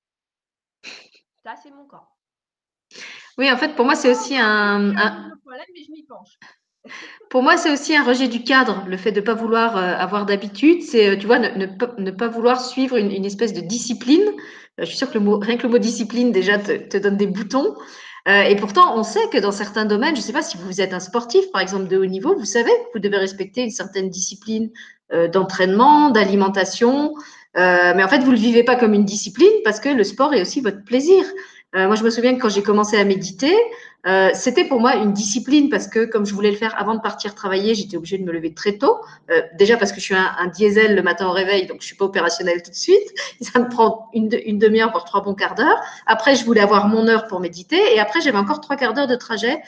Ça, c'est mon cas. Oui, en fait, pour moi, c'est aussi un. Pour moi, c'est aussi un rejet du cadre, le fait de ne pas vouloir euh, avoir d'habitude. C'est, euh, tu vois, ne, pas vouloir suivre une, espèce de discipline. Euh, je suis sûre que le mot, rien que le mot discipline, déjà, te donne des boutons. Euh, et pourtant, on sait que dans certains domaines, je ne sais pas si vous êtes un sportif, par exemple, de haut niveau, vous savez que vous devez respecter une certaine discipline d'entraînement, d'alimentation. Euh, mais en fait, vous ne le vivez pas comme une discipline parce que le sport est aussi votre plaisir. moi, je me souviens que quand j'ai commencé à méditer, euh, c'était pour moi une discipline parce que comme je voulais le faire avant de partir travailler, j'étais obligée de me lever très tôt. Euh, déjà parce que je suis un, diesel le matin au réveil, donc je suis pas opérationnelle tout de suite. Ça me prend une demi-heure pour trois bons quarts d'heure. Après, je voulais avoir mon heure pour méditer et après, j'avais encore trois quarts d'heure de trajet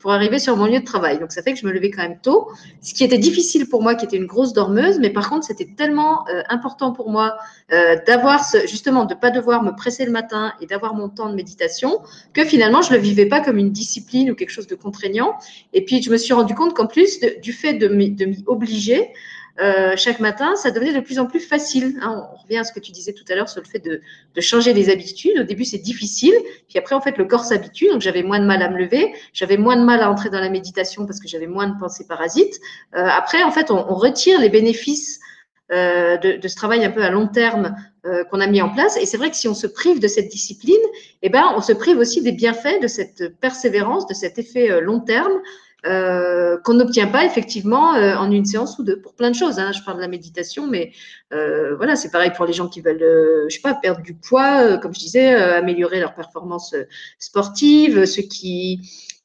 pour arriver sur mon lieu de travail. Donc, ça fait que je me levais quand même tôt, ce qui était difficile pour moi, qui était une grosse dormeuse, mais par contre, c'était tellement euh, important pour moi euh, d'avoir ce, justement, de pas devoir me presser le matin et d'avoir mon temps de méditation, que finalement, je le vivais pas comme une discipline ou quelque chose de contraignant. Et puis, je me suis rendu compte qu'en plus du fait de m'y obliger, euh, chaque matin, ça devenait de plus en plus facile. Hein. on revient à ce que tu disais tout à l'heure sur le fait de, changer les habitudes. Au début, c'est difficile. Puis après, en fait, le corps s'habitue. Donc, j'avais moins de mal à me lever. J'avais moins de mal à entrer dans la méditation parce que j'avais moins de pensées parasites. Euh, après, en fait, on, retire les bénéfices euh, de, ce travail un peu à long terme qu'on a mis en place. Et c'est vrai que si on se prive de cette discipline, eh ben, on se prive aussi des bienfaits de cette persévérance, de cet effet long terme euh, qu'on n'obtient pas effectivement euh, en une séance ou deux pour plein de choses. Hein. Je parle de la méditation, mais euh, voilà, c'est pareil pour les gens qui veulent, je sais pas, perdre du poids, comme je disais, améliorer leur performance sportive, ceux qui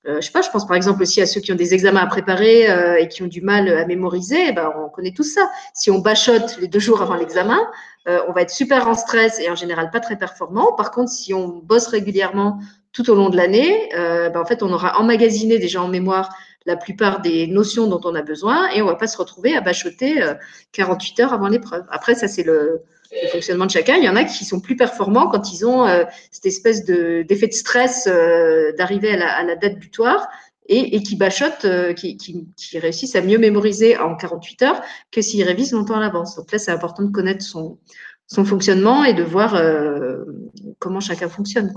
je sais pas, je pense par exemple aussi à ceux qui ont des examens à préparer et qui ont du mal à mémoriser. Eh ben, on connaît tout ça. Si on bachote les deux jours avant l'examen, on va être super en stress et en général pas très performant. Par contre, si on bosse régulièrement tout au long de l'année, ben, en fait, on aura emmagasiné déjà en mémoire la plupart des notions dont on a besoin et on ne va pas se retrouver à bachoter 48 euh, heures avant l'épreuve. Après, ça, c'est le, fonctionnement de chacun. Il y en a qui sont plus performants quand ils ont euh, cette espèce d'effet de, stress d'arriver à la, date butoir et, et qui bachotent, qui, réussissent à mieux mémoriser en 48 heures que s'ils révisent longtemps à l'avance. Donc là, c'est important de connaître son, son fonctionnement et de voir comment chacun fonctionne.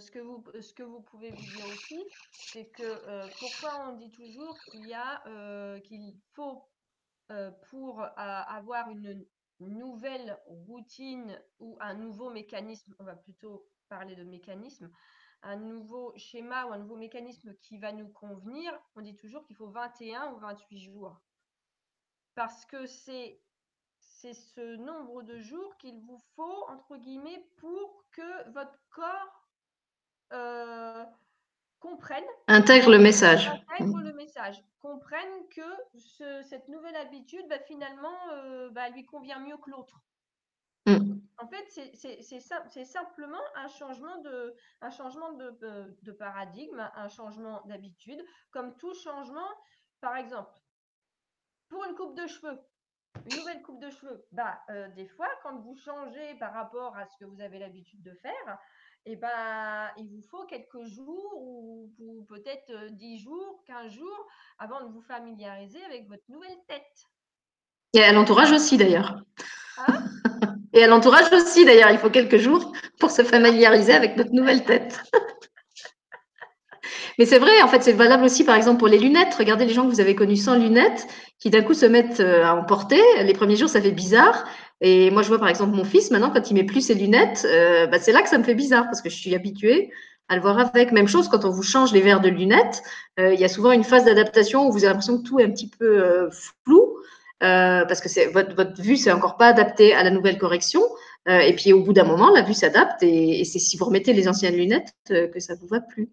Ce, que vous, pouvez vous dire aussi, c'est que pourquoi on dit toujours qu'il y a qu'il faut pour avoir une nouvelle routine ou un nouveau mécanisme, on va plutôt parler de mécanisme, un nouveau schéma ou un nouveau mécanisme qui va nous convenir, on dit toujours qu'il faut 21 ou 28 jours. Parce que c'est ce nombre de jours qu'il vous faut, entre guillemets, pour que votre corps euh, comprenne. Intègre le message. Intègre le message. Comprenne que cette nouvelle habitude, bah, finalement, euh, bah, lui convient mieux que l'autre. Mm. En fait, c'est simplement un changement, de, un changement de, de paradigme, un changement d'habitude, comme tout changement. Par exemple, pour une coupe de cheveux, une nouvelle coupe de cheveux, bah, euh, des fois, quand vous changez par rapport à ce que vous avez l'habitude de faire, et ben, il vous faut quelques jours ou, peut-être 10 jours, 15 jours avant de vous familiariser avec votre nouvelle tête. Et à l'entourage aussi d'ailleurs. Hein et à l'entourage aussi d'ailleurs, il faut quelques jours pour se familiariser avec notre nouvelle tête. Mais c'est vrai, en fait, c'est valable aussi, par exemple, pour les lunettes. Regardez les gens que vous avez connus sans lunettes, qui d'un coup se mettent euh, à en porter. Les premiers jours, ça fait bizarre. Et moi, je vois, par exemple, mon fils, maintenant, quand il met plus ses lunettes, euh, bah, c'est là que ça me fait bizarre, parce que je suis habituée à le voir avec. Même chose, quand on vous change les verres de lunettes, euh, il y a souvent une phase d'adaptation où vous avez l'impression que tout est un petit peu flou, parce que votre, votre vue, c'est encore pas adapté à la nouvelle correction. et puis, au bout d'un moment, la vue s'adapte, et, c'est si vous remettez les anciennes lunettes que ça vous va plus.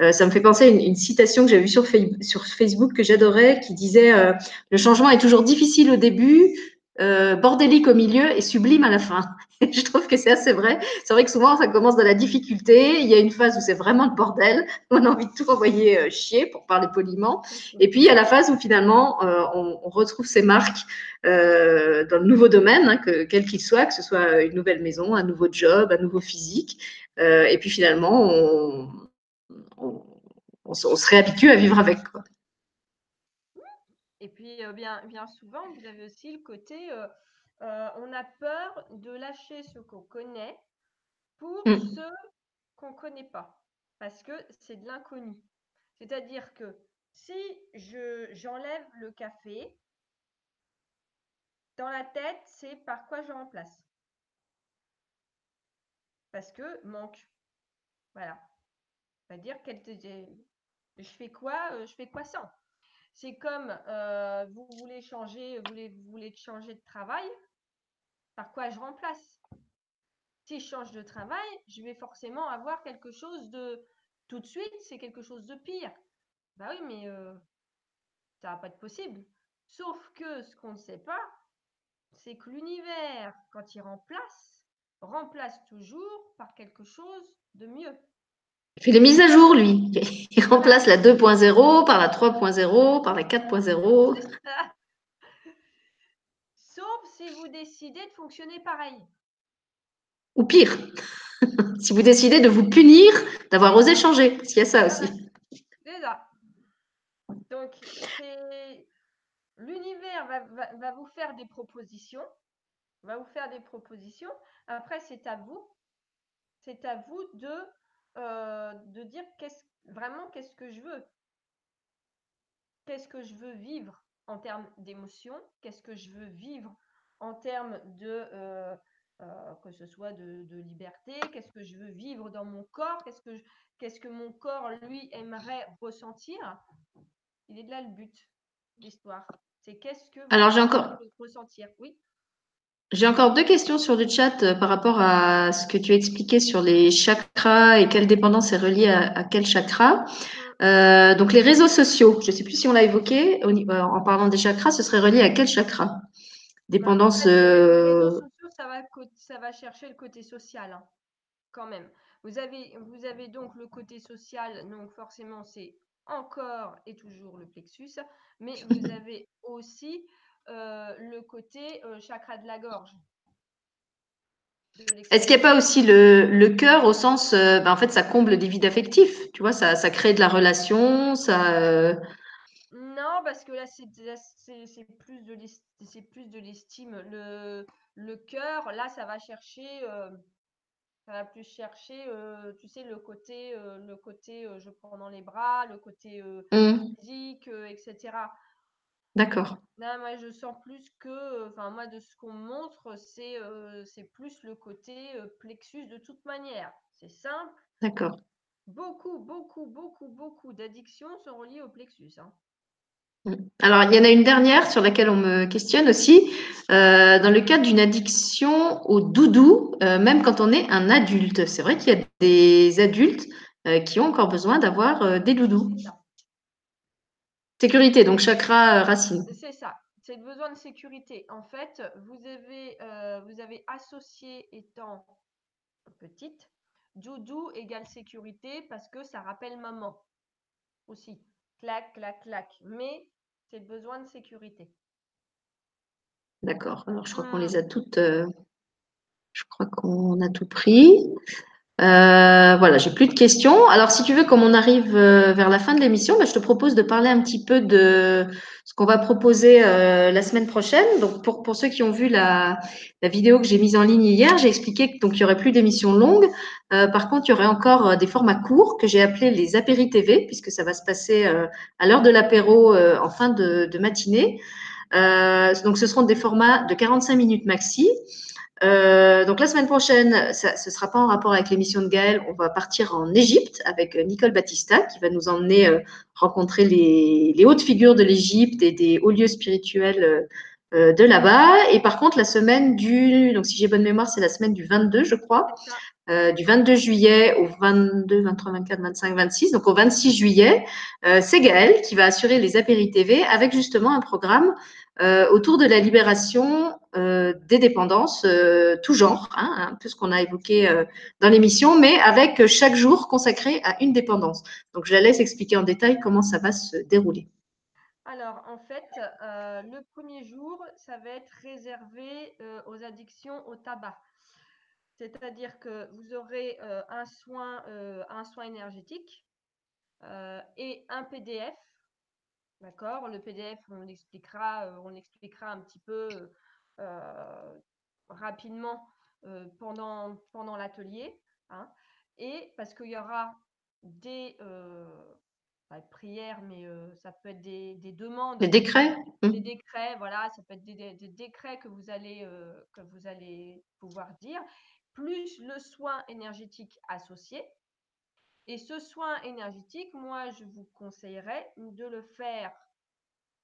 Euh, ça me fait penser à une, citation que j'ai vue sur, Facebook que j'adorais, qui disait euh, Le changement est toujours difficile au début, euh, bordélique au milieu et sublime à la fin. je trouve que c'est assez vrai. C'est vrai que souvent, ça commence dans la difficulté. Il y a une phase où c'est vraiment le bordel. On a envie de tout envoyer chier, pour parler poliment. Et puis, il y a la phase où finalement, on, retrouve ses marques dans le nouveau domaine, hein, quel qu'il soit, que ce soit une nouvelle maison, un nouveau job, un nouveau physique. et puis finalement, on, on, se réhabitue à vivre avec. Quoi. Et puis, euh, bien, bien souvent, vous avez aussi le côté, euh, euh, on a peur de lâcher ce qu'on connaît pour mm. ce qu'on ne connaît pas, parce que c'est de l'inconnu. C'est-à-dire que si je, j'enlève le café, dans la tête, c'est par quoi je remplace? Parce que manque. Voilà. C'est-à-dire je fais quoi euh, Je fais quoi sans? C'est comme euh, vous voulez changer, vous voulez, vous voulez changer de travail, par quoi je remplace? Si je change de travail, je vais forcément avoir quelque chose de tout de suite, c'est quelque chose de pire. Bah oui, mais euh, ça va pas être possible. Sauf que ce qu'on ne sait pas, c'est que l'univers, quand il remplace, remplace toujours par quelque chose de mieux. Il fait les mises à jour, lui. Il remplace la 2.0 par la 3.0, par la 4.0. Sauf si vous décidez de fonctionner pareil. Ou pire, si vous décidez de vous punir d'avoir osé changer, parce qu'il y a ça aussi. C'est ça. Donc, l'univers va, va vous faire des propositions, va vous faire des propositions. Après, c'est à vous, c'est à vous de euh, de dire qu'est-ce, vraiment qu'est-ce que je veux? Qu'est-ce que je veux vivre en termes d'émotion Qu'est-ce que je veux vivre en termes de, euh, euh, que ce soit de, liberté? Qu'est-ce que je veux vivre dans mon corps? Qu'est-ce que, qu'est-ce que mon corps, lui, aimerait ressentir? Il est de là le but l'histoire. C'est qu'est-ce que Alors, j'ai encore... ressentir. Oui? J'ai encore deux questions sur le chat euh, par rapport à ce que tu as expliqué sur les chakras et quelle dépendance est reliée à, quel chakra. Euh, donc les réseaux sociaux, je ne sais plus si on l'a évoqué euh, en parlant des chakras, ce serait relié à quel chakra? Dépendance. les réseaux sociaux, ça va, chercher le côté social, hein, quand même. Vous avez, vous avez donc le côté social, donc forcément c'est encore et toujours le plexus, mais vous avez aussi le côté euh, chakra de la gorge. Est-ce qu'il n'y a pas aussi le, le cœur au sens, euh, ben, en fait, ça comble des vides affectifs, tu vois, ça, ça crée de la relation, ça. Non, parce que là, c'est plus de l'estime. Le, le cœur, là, ça va chercher, ça va plus chercher, tu sais, le côté, le côté, je prends dans les bras, le côté mmh. physique, etc. D'accord. Là, moi, je sens plus que, enfin, moi, de ce qu'on me montre, c'est euh, c'est plus le côté euh, plexus de toute manière. C'est simple. D'accord. Beaucoup, beaucoup, beaucoup, beaucoup d'addictions sont reliées au plexus. Hein. Mmh. Alors, il y en a une dernière sur laquelle on me questionne aussi. Euh, dans le cadre d'une addiction au doudou, même quand on est un adulte, c'est vrai qu'il y a des adultes qui ont encore besoin d'avoir des doudous. Sécurité, donc chakra euh, racine. C'est ça, c'est le besoin de sécurité. En fait, vous avez, euh, vous avez associé étant petite, doudou égale sécurité parce que ça rappelle maman aussi. Clac, clac, clac. Mais c'est le besoin de sécurité. D'accord. Alors, je crois qu'on les a hmm. toutes. Euh, je crois qu'on a tout pris. Euh, voilà, j'ai plus de questions. Alors, si tu veux, comme on arrive euh, vers la fin de l'émission, bah, je te propose de parler un petit peu de ce qu'on va proposer euh, la semaine prochaine. Donc, pour, pour ceux qui ont vu la, la vidéo que j'ai mise en ligne hier, j'ai expliqué qu'il n'y aurait plus d'émissions longues. par contre, il y aurait encore des formats courts que j'ai appelés les apéri TV, puisque ça va se passer à l'heure de l'apéro en fin de, de matinée. donc, ce seront des formats de 45 minutes maxi. Euh, donc la semaine prochaine, ça, ce sera pas en rapport avec l'émission de Gaël. On va partir en Égypte avec euh, Nicole Battista qui va nous emmener euh, rencontrer les, les, hautes figures de l'Égypte et des hauts lieux spirituels euh, de là-bas. Et par contre, la semaine du, donc si j'ai bonne mémoire, c'est la semaine du 22, je crois, euh, du 22 juillet au 22, 23, 24, 25, 26. Donc au 26 juillet, euh, c'est Gaël qui va assurer les apéri TV avec justement un programme euh, autour de la libération euh, des dépendances, euh, tout genre, hein, un peu ce qu'on a évoqué dans l'émission, mais avec chaque jour consacré à une dépendance. Donc, je la laisse expliquer en détail comment ça va se dérouler. Alors, en fait, le premier jour, ça va être réservé aux addictions au tabac. C'est-à-dire que vous aurez un, soin, un soin énergétique et un PDF D'accord? Le PDF, on l'expliquera, euh, on expliquera un petit peu euh, rapidement euh, pendant, pendant l'atelier. Hein. et parce qu'il y aura des pas de prières, mais ça peut être des, demandes. Des décrets mmh. Des décrets, voilà, ça peut être des, décrets que vous, allez, que vous allez pouvoir dire, plus le soin énergétique associé. Et ce soin énergétique, moi, je vous conseillerais de le faire,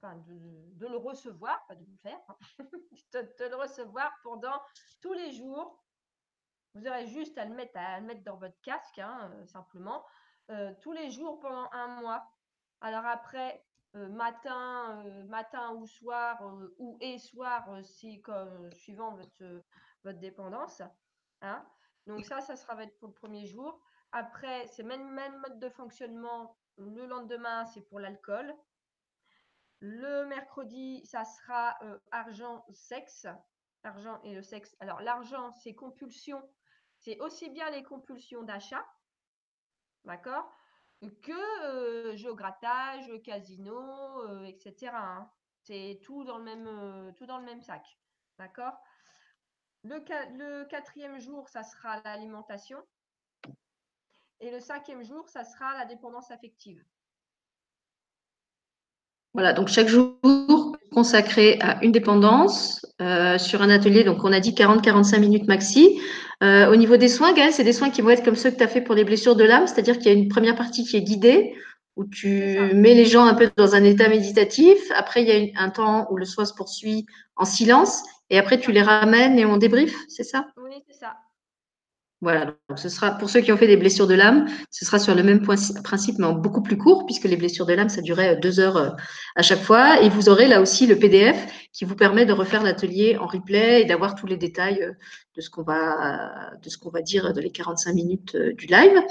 de, le recevoir, pas de le faire, hein, de, le recevoir pendant tous les jours. Vous aurez juste à le mettre, à mettre dans votre casque, hein, euh, simplement, euh, tous les jours pendant un mois. Alors après, euh, matin, matin ou soir, ou et soir, si, comme, suivant votre, votre dépendance. Hein. Donc ça, ça sera pour le premier jour. Après, c'est même, même mode de fonctionnement. Le lendemain, c'est pour l'alcool. Le mercredi, ça sera euh, argent, sexe. Argent et le sexe. Alors, l'argent, c'est compulsion. C'est aussi bien les compulsions d'achat, d'accord, que euh, casino, euh, etc. Hein. C'est tout dans le même, tout dans le même sac, d'accord? Le quatrième jour, ça sera l'alimentation. Et le cinquième jour, ça sera la dépendance affective. Voilà, donc chaque jour consacré à une dépendance euh, sur un atelier. Donc, on a dit 40-45 minutes maxi. Euh, au niveau des soins, Gaëlle, c'est des soins qui vont être comme ceux que tu as fait pour les blessures de l'âme, c'est-à-dire qu'il y a une première partie qui est guidée, où tu mets les gens un peu dans un état méditatif. Après, il y a un temps où le soin se poursuit en silence. Et après, tu les ramènes et on débrief, c'est ça? Oui, c'est ça. Voilà, donc ce sera pour ceux qui ont fait des blessures de l'âme, ce sera sur le même principe, mais en beaucoup plus court, puisque les blessures de l'âme, ça durait euh, deux heures euh, à chaque fois. Et vous aurez là aussi le PDF qui vous permet de refaire l'atelier en replay et d'avoir tous les détails euh, de ce qu'on va, de ce qu'on va dire de les 45 minutes du live.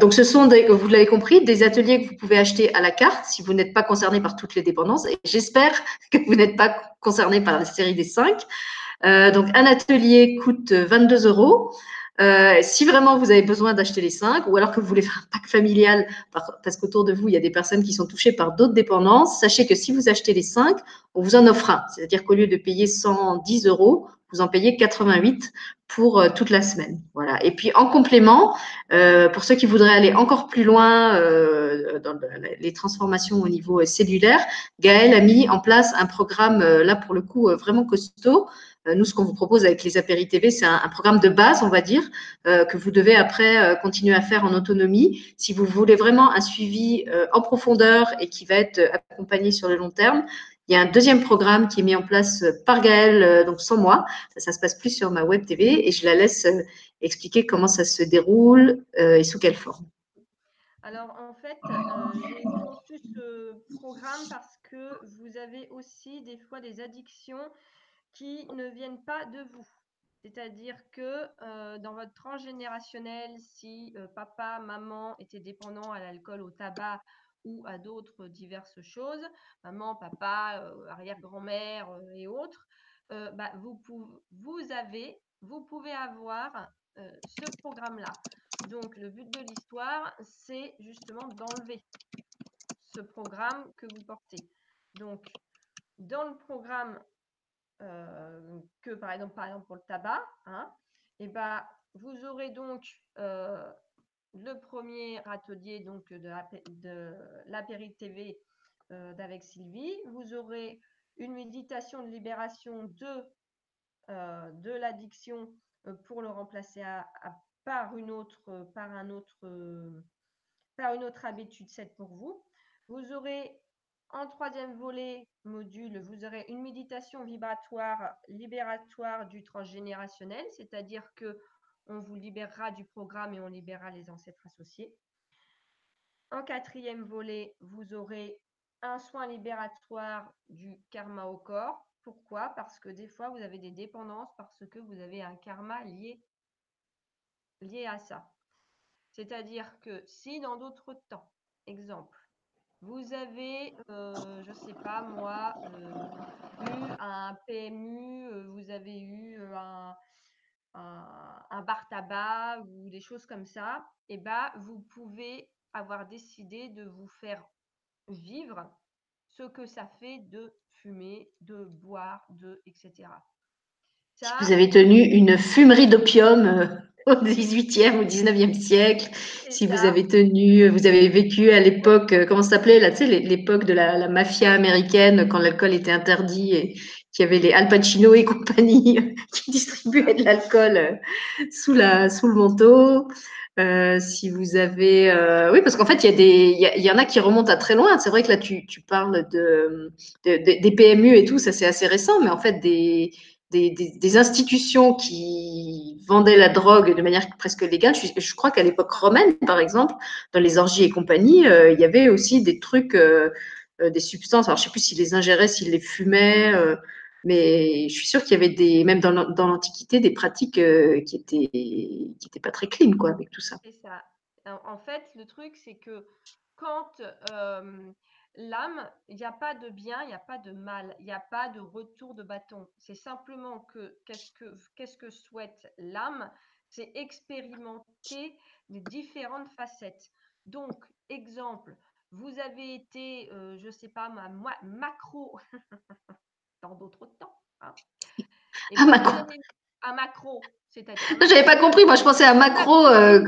Donc, ce sont, des, vous l'avez compris, des ateliers que vous pouvez acheter à la carte si vous n'êtes pas concerné par toutes les dépendances. Et j'espère que vous n'êtes pas concerné par la série des cinq. Euh, donc, un atelier coûte 22 euros. Euh, si vraiment vous avez besoin d'acheter les cinq, ou alors que vous voulez faire un pack familial, parce qu'autour de vous, il y a des personnes qui sont touchées par d'autres dépendances, sachez que si vous achetez les cinq, on vous en offre un. C'est-à-dire qu'au lieu de payer 110 euros, vous en payez 88 pour euh, toute la semaine. Voilà. Et puis en complément, euh, pour ceux qui voudraient aller encore plus loin euh, dans les transformations au niveau cellulaire, Gaël a mis en place un programme là pour le coup vraiment costaud. Nous, ce qu'on vous propose avec les Apéri TV, c'est un, programme de base, on va dire, que vous devez après continuer à faire en autonomie. Si vous voulez vraiment un suivi en profondeur et qui va être accompagné sur le long terme, il y a un deuxième programme qui est mis en place euh, par Gaëlle, euh, donc sans moi. Ça, se passe plus sur ma web TV et je la laisse euh, expliquer comment ça se déroule et sous quelle forme. Alors, en fait, j'ai conçu ce programme parce que vous avez aussi des fois des addictions qui ne viennent pas de vous. C'est-à-dire que dans votre transgénérationnel, si papa, maman étaient dépendants à l'alcool, au tabac ou à d'autres diverses choses, maman, papa, euh, arrière-grand-mère euh, et autres, euh, bah, vous, vous, avez, vous pouvez avoir ce programme-là. Donc, le but de l'histoire, c'est justement d'enlever ce programme que vous portez. Donc, dans le programme euh, que, par exemple, par exemple, pour le tabac, hein, eh ben, vous aurez donc euh, le premier atelier donc, de l'apéri TV euh, d'avec Sylvie. Vous aurez une méditation de libération de, de l'addiction pour le remplacer par, une autre, par, un autre, par une autre habitude, c'est pour vous. Vous aurez en troisième volet module, vous aurez une méditation vibratoire libératoire du transgénérationnel, c'est-à-dire que on vous libérera du programme et on libérera les ancêtres associés. En quatrième volet, vous aurez un soin libératoire du karma au corps. Pourquoi? Parce que des fois, vous avez des dépendances parce que vous avez un karma lié, lié à ça. C'est-à-dire que si dans d'autres temps, exemple, vous avez, euh, je ne sais pas moi, euh, eu un PMU, euh, vous avez eu un, bar tabac ou des choses comme ça, et eh ben, vous pouvez avoir décidé de vous faire vivre ce que ça fait de fumer, de boire, de etc. vous avez tenu une fumerie d'opium 18e ou 19e siècle, si vous avez tenu, vous avez vécu à l'époque, euh, comment ça s'appelait, là, tu sais, l'époque de la, mafia américaine, quand l'alcool était interdit et qu'il y avait les Al Pacino et compagnie qui distribuaient de l'alcool euh, sous, la, sous le manteau. Euh, si vous avez, oui, parce qu'en fait, il y a des, il y, en a qui remontent à très loin. C'est vrai que là, tu, tu parles de, des PMU et tout, ça c'est assez récent, mais en fait, des, des, institutions qui vendaient la drogue de manière presque légale. Je, crois qu'à l'époque romaine, par exemple, dans les orgies et compagnie, euh, il y avait aussi des trucs, euh, euh, des substances. Alors, je ne sais plus s'ils les ingéraient, s'ils les fumaient, mais je suis sûre qu'il y avait des, même dans, l'Antiquité, des pratiques qui étaient qui étaient pas très clean, quoi, avec tout ça. ça. En fait, le truc, c'est que quand L'âme, il n'y a pas de bien, il n'y a pas de mal, il n'y a pas de retour de bâton. C'est simplement que qu'est-ce que, qu'est-ce que souhaite l'âme? C'est expérimenter les différentes facettes. Donc, exemple, vous avez été, euh, je ne sais pas, ma, macro dans d'autres temps. Hein. un macro. un macro, c'est-à-dire. J'avais pas compris, moi je pensais à macro euh,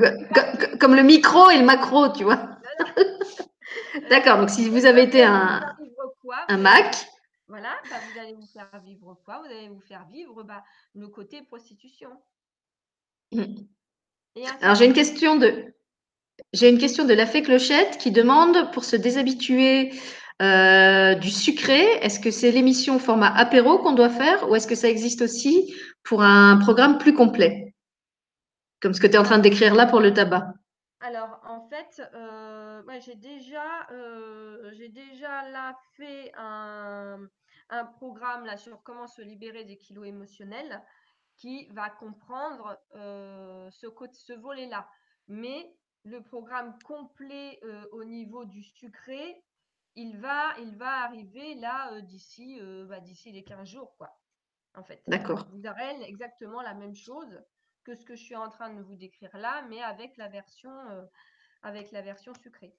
comme le micro et le macro, tu vois. D'accord, donc si vous avez été un, un Mac. Voilà, bah, vous allez vous faire vivre quoi? Vous allez vous faire vivre bah, le côté prostitution. Hmm. Alors j'ai une question de j'ai une question de la fée clochette qui demande pour se déshabituer euh, du sucré, est-ce que c'est l'émission format apéro qu'on doit faire ou est-ce que ça existe aussi pour un programme plus complet? Comme ce que tu es en train de décrire là pour le tabac. Alors, en fait, euh, j'ai déjà, euh, j'ai déjà là fait un, programme là sur comment se libérer des kilos émotionnels qui va comprendre euh, ce, ce volet-là. Mais le programme complet au niveau du sucré, il va, il va arriver là d'ici, bah, d'ici les 15 jours, quoi. En fait. D'accord. Vous aurez exactement la même chose que ce que je suis en train de vous décrire là, mais avec la version, euh, avec la version sucrée.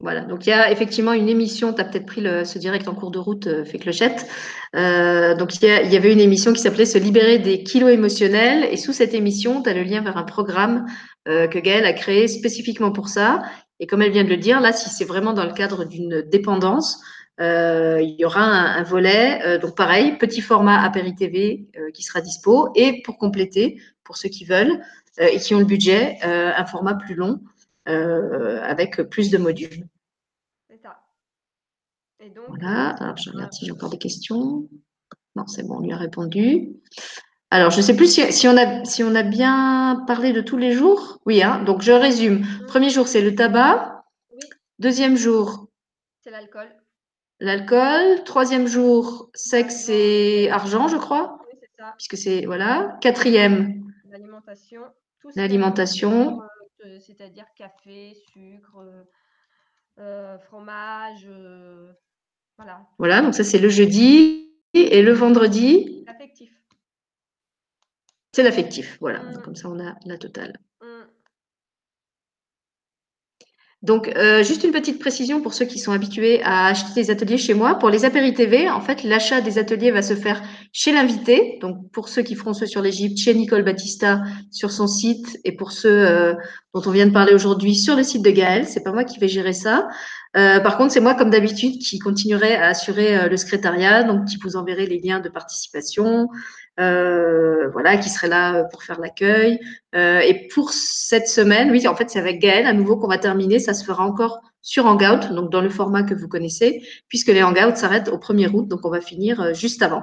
Voilà, donc il y a effectivement une émission, tu as peut-être pris ce direct en cours de route, euh, clochette. Euh, donc il y, avait une émission qui s'appelait Se libérer des kilos émotionnels. Et sous cette émission, tu as le lien vers un programme que Gaëlle a créé spécifiquement pour ça. Et comme elle vient de le dire, là, si c'est vraiment dans le cadre d'une dépendance, il y aura un, volet, donc pareil, petit format Apéri TV qui sera dispo. Et pour compléter, pour ceux qui veulent euh, et qui ont le budget, euh, un format plus long euh, avec plus de modules. C'est ça. voilà, alors je regarde si j'ai encore des questions. Non, c'est bon, on lui a répondu. Alors, je ne sais plus si, on a, si on a bien parlé de tous les jours. Oui, hein, donc je résume. Mm. Premier jour, c'est le tabac. Deuxième jour, c'est l'alcool. L'alcool. Troisième jour, sexe et argent, je crois. Oui, c'est ça. Puisque c'est, voilà. Quatrième, L'alimentation. L'alimentation. Euh, c'est-à-dire café, sucre, euh, euh, fromage, voilà. Voilà, donc ça c'est le jeudi et le vendredi. Affectif. C'est l'affectif, voilà. Mmh. Comme ça, on a la totale. Mmh. Donc, euh, juste une petite précision pour ceux qui sont habitués à acheter des ateliers chez moi. Pour les TV, en fait, l'achat des ateliers va se faire chez l'invité. Donc, pour ceux qui feront ceux sur l'Égypte, chez Nicole Battista sur son site, et pour ceux euh, dont on vient de parler aujourd'hui sur le site de Gaël. C'est pas moi qui vais gérer ça. Euh, par contre, c'est moi, comme d'habitude, qui continuerai à assurer le secrétariat, donc qui vous enverrai les liens de participation, euh, voilà, qui serait là pour faire l'accueil. Euh, et pour cette semaine, oui, en fait, c'est avec Gaël à nouveau qu'on va terminer. Ça se fera encore sur Hangout, donc dans le format que vous connaissez, puisque les Hangouts s'arrêtent au 1er août, donc on va finir euh, juste avant.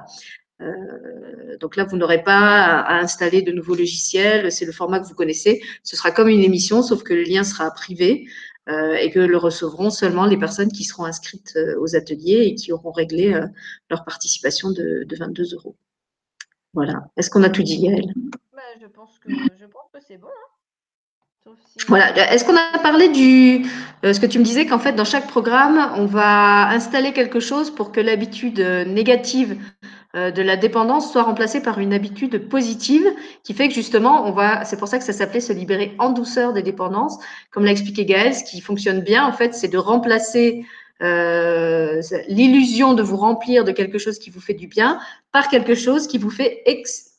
donc là, vous n'aurez pas à, installer de nouveaux logiciels, c'est le format que vous connaissez. Ce sera comme une émission, sauf que le lien sera privé et que le recevront seulement les personnes qui seront inscrites aux ateliers et qui auront réglé leur participation de 22 euros. Voilà. Est-ce qu'on a tout dit, Gaëlle bah, je, pense que, que c'est bon. Hein. Voilà. Est-ce qu'on a parlé du. Euh, ce que tu me disais qu'en fait, dans chaque programme, on va installer quelque chose pour que l'habitude euh, négative euh, de la dépendance soit remplacée par une habitude positive qui fait que justement, on va. C'est pour ça que ça s'appelait se libérer en douceur des dépendances. Comme l'a expliqué Gaëlle, ce qui fonctionne bien, en fait, c'est de remplacer euh, l'illusion de vous remplir de quelque chose qui vous fait du bien par quelque chose qui vous fait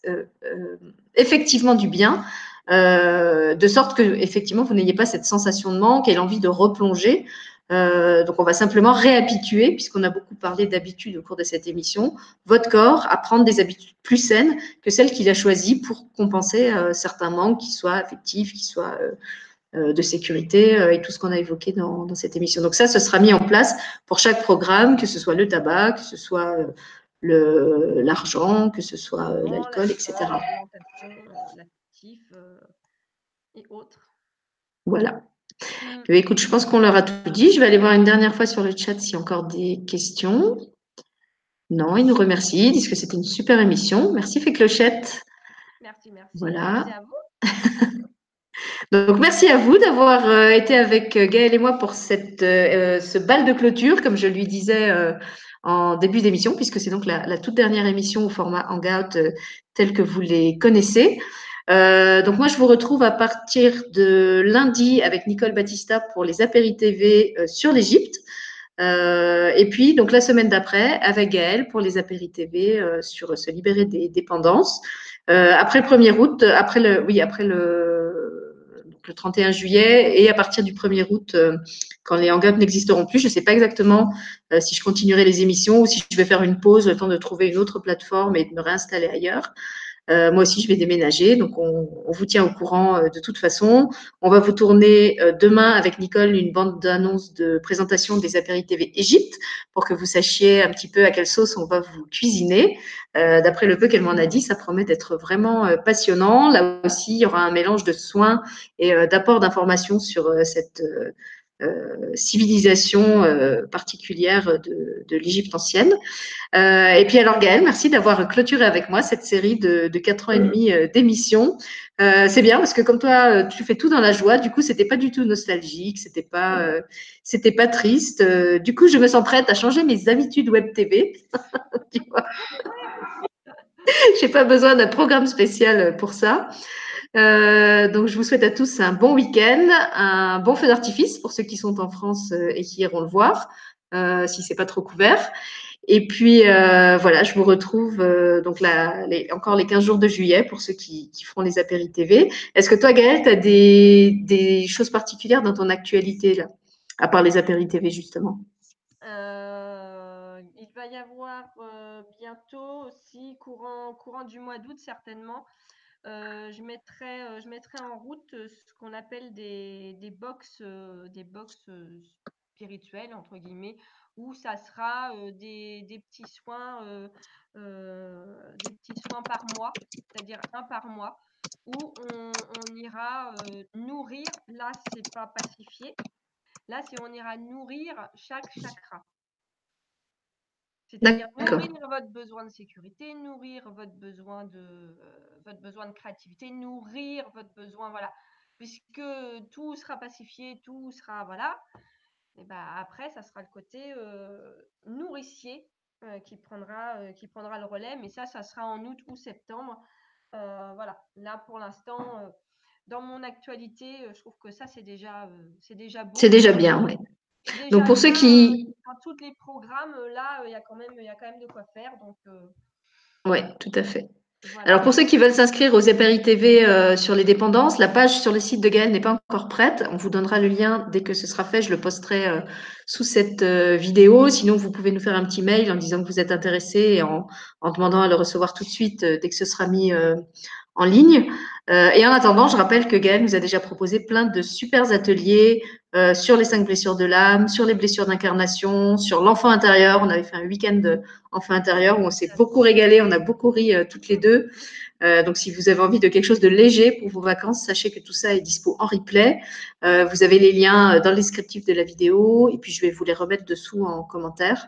euh, euh, effectivement du bien, de sorte que effectivement vous n'ayez pas cette sensation de manque et l'envie de replonger. donc, on va simplement réhabituer, puisqu'on a beaucoup parlé d'habitude au cours de cette émission, votre corps à prendre des habitudes plus saines que celles qu'il a choisies pour compenser certains manques, qui soient affectifs, qui soient de sécurité euh, et tout ce qu'on a évoqué dans, cette émission. Donc ça, ce sera mis en place pour chaque programme, que ce soit le tabac, que ce soit euh, l'argent, que ce soit l'alcool, etc. et autres. Voilà. Mm. Écoute, je pense qu'on leur a tout dit. Je vais aller voir une dernière fois sur le chat s'il y a encore des questions. Non, ils nous remercient, ils disent que c'était une super émission. Merci Féclochette. Merci, merci. Voilà. Merci à vous. Donc, merci à vous d'avoir euh, été avec euh, Gaël et moi pour cette, euh, ce bal de clôture, comme je lui disais en début d'émission, puisque c'est donc la, toute dernière émission au format Hangout tel que vous les connaissez. donc, moi, je vous retrouve à partir de lundi avec Nicole Battista pour les Apéri TV sur l'Égypte. et puis, donc, la semaine d'après, avec Gaël pour les Apéri TV sur se libérer des dépendances. après le 1er août, après le, oui, après le, le 31 juillet et à partir du 1er août, euh, quand les hangouts n'existeront plus, je ne sais pas exactement euh, si je continuerai les émissions ou si je vais faire une pause, le temps de trouver une autre plateforme et de me réinstaller ailleurs. Euh, moi aussi, je vais déménager, donc on, vous tient au courant euh, de toute façon. On va vous tourner euh, demain avec Nicole une bande d'annonces de présentation des Apéri TV Égypte pour que vous sachiez un petit peu à quelle sauce on va vous cuisiner. D'après le peu qu'elle m'en a dit, ça promet d'être vraiment passionnant. Là aussi, il y aura un mélange de soins et d'apport d'informations sur cette euh, civilisation euh, particulière de, de l'Égypte ancienne. Euh, et puis alors Gaëlle, merci d'avoir clôturé avec moi cette série de, de 4 ans et demi d'émissions. c'est bien parce que comme toi, tu fais tout dans la joie. Du coup, c'était pas du tout nostalgique, c'était pas, c'était pas triste. du coup, je me sens prête à changer mes habitudes web TV. tu vois J'ai pas besoin d'un programme spécial pour ça. Euh, donc, je vous souhaite à tous un bon week-end, un bon feu d'artifice pour ceux qui sont en France euh, et qui iront le voir, euh, si c'est pas trop couvert. Et puis, voilà, je vous retrouve donc là, encore les 15 jours de juillet pour ceux qui, feront les apéris TV. Est-ce que toi, Gaëlle, tu as des, choses particulières dans ton actualité, là, à part les apéris TV, justement? Il va y avoir bientôt aussi, courant du mois d'août, certainement, euh, je, mettrai, euh, en route euh, ce qu'on appelle des, des box, des spirituelles, entre guillemets, où ça sera des, des, petits soins, des petits soins par mois, c'est-à-dire un par mois, où on, on ira nourrir, là c'est pas pacifié, là c'est on ira nourrir chaque chakra. C'est-à-dire nourrir votre besoin de sécurité, nourrir votre besoin de, euh, votre besoin de créativité, nourrir votre besoin, voilà. Puisque tout sera pacifié, tout sera, voilà. Et ben après, ça sera le côté euh, nourricier euh, qui, prendra, qui prendra le relais. Mais ça, ça sera en août ou septembre. voilà, là pour l'instant, dans mon actualité, je trouve que ça c'est déjà, c'est déjà beau. C'est déjà bien, oui. Donc pour ceux qui. Dans tous les programmes, là, il y a quand même, il y a quand même de quoi faire. Donc. Oui, tout à fait. Alors pour ceux qui veulent s'inscrire aux EPRI TV euh, sur les dépendances, la page sur le site de Gaël n'est pas encore prête. On vous donnera le lien dès que ce sera fait. Je le posterai euh, sous cette euh, vidéo. Sinon, vous pouvez nous faire un petit mail en disant que vous êtes intéressé et en, en demandant à le recevoir tout de suite dès que ce sera mis en ligne. Euh, et en attendant, je rappelle que Gaël nous a déjà proposé plein de super ateliers euh, sur les cinq blessures de l'âme, sur les blessures d'incarnation, sur l'enfant intérieur. On avait fait un week-end enfant intérieur où on s'est beaucoup régalé, on a beaucoup ri euh, toutes les deux. donc, si vous avez envie de quelque chose de léger pour vos vacances, sachez que tout ça est dispo en replay. vous avez les liens dans le descriptif de la vidéo et puis je vais vous les remettre dessous en commentaire.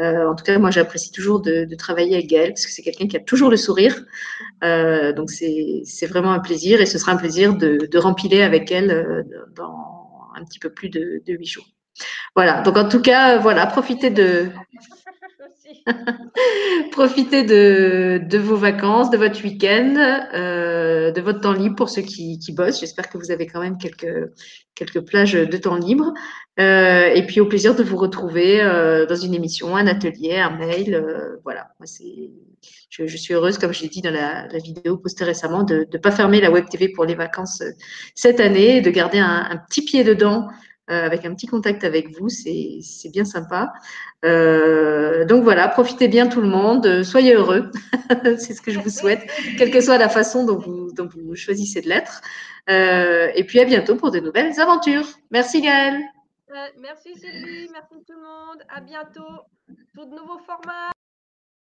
Euh, en tout cas, moi, j'apprécie toujours de, travailler avec Gaëlle parce que c'est quelqu'un qui a toujours le sourire. Euh, donc, c'est vraiment un plaisir et ce sera un plaisir de, de rempiler avec elle euh, dans un petit peu plus de huit jours. Voilà. Donc, en tout cas, voilà, profitez de. Profitez de, vos vacances, de votre week-end, de votre temps libre pour ceux qui, bossent. J'espère que vous avez quand même quelques, plages de temps libre. Euh, et puis au plaisir de vous retrouver euh, dans une émission, un atelier, un mail. Euh, voilà, je, suis heureuse, comme je l'ai dit dans la, vidéo postée récemment, de ne pas fermer la Web TV pour les vacances cette année de garder un, petit pied dedans avec un petit contact avec vous. C'est, bien sympa. donc voilà, profitez bien tout le monde, soyez heureux. c'est ce que je vous souhaite, quelle que soit la façon dont vous, dont vous choisissez de l'être. et puis à bientôt pour de nouvelles aventures. Merci Gaëlle. Merci Sylvie, merci tout le monde. À bientôt. Tout de nouveaux formats.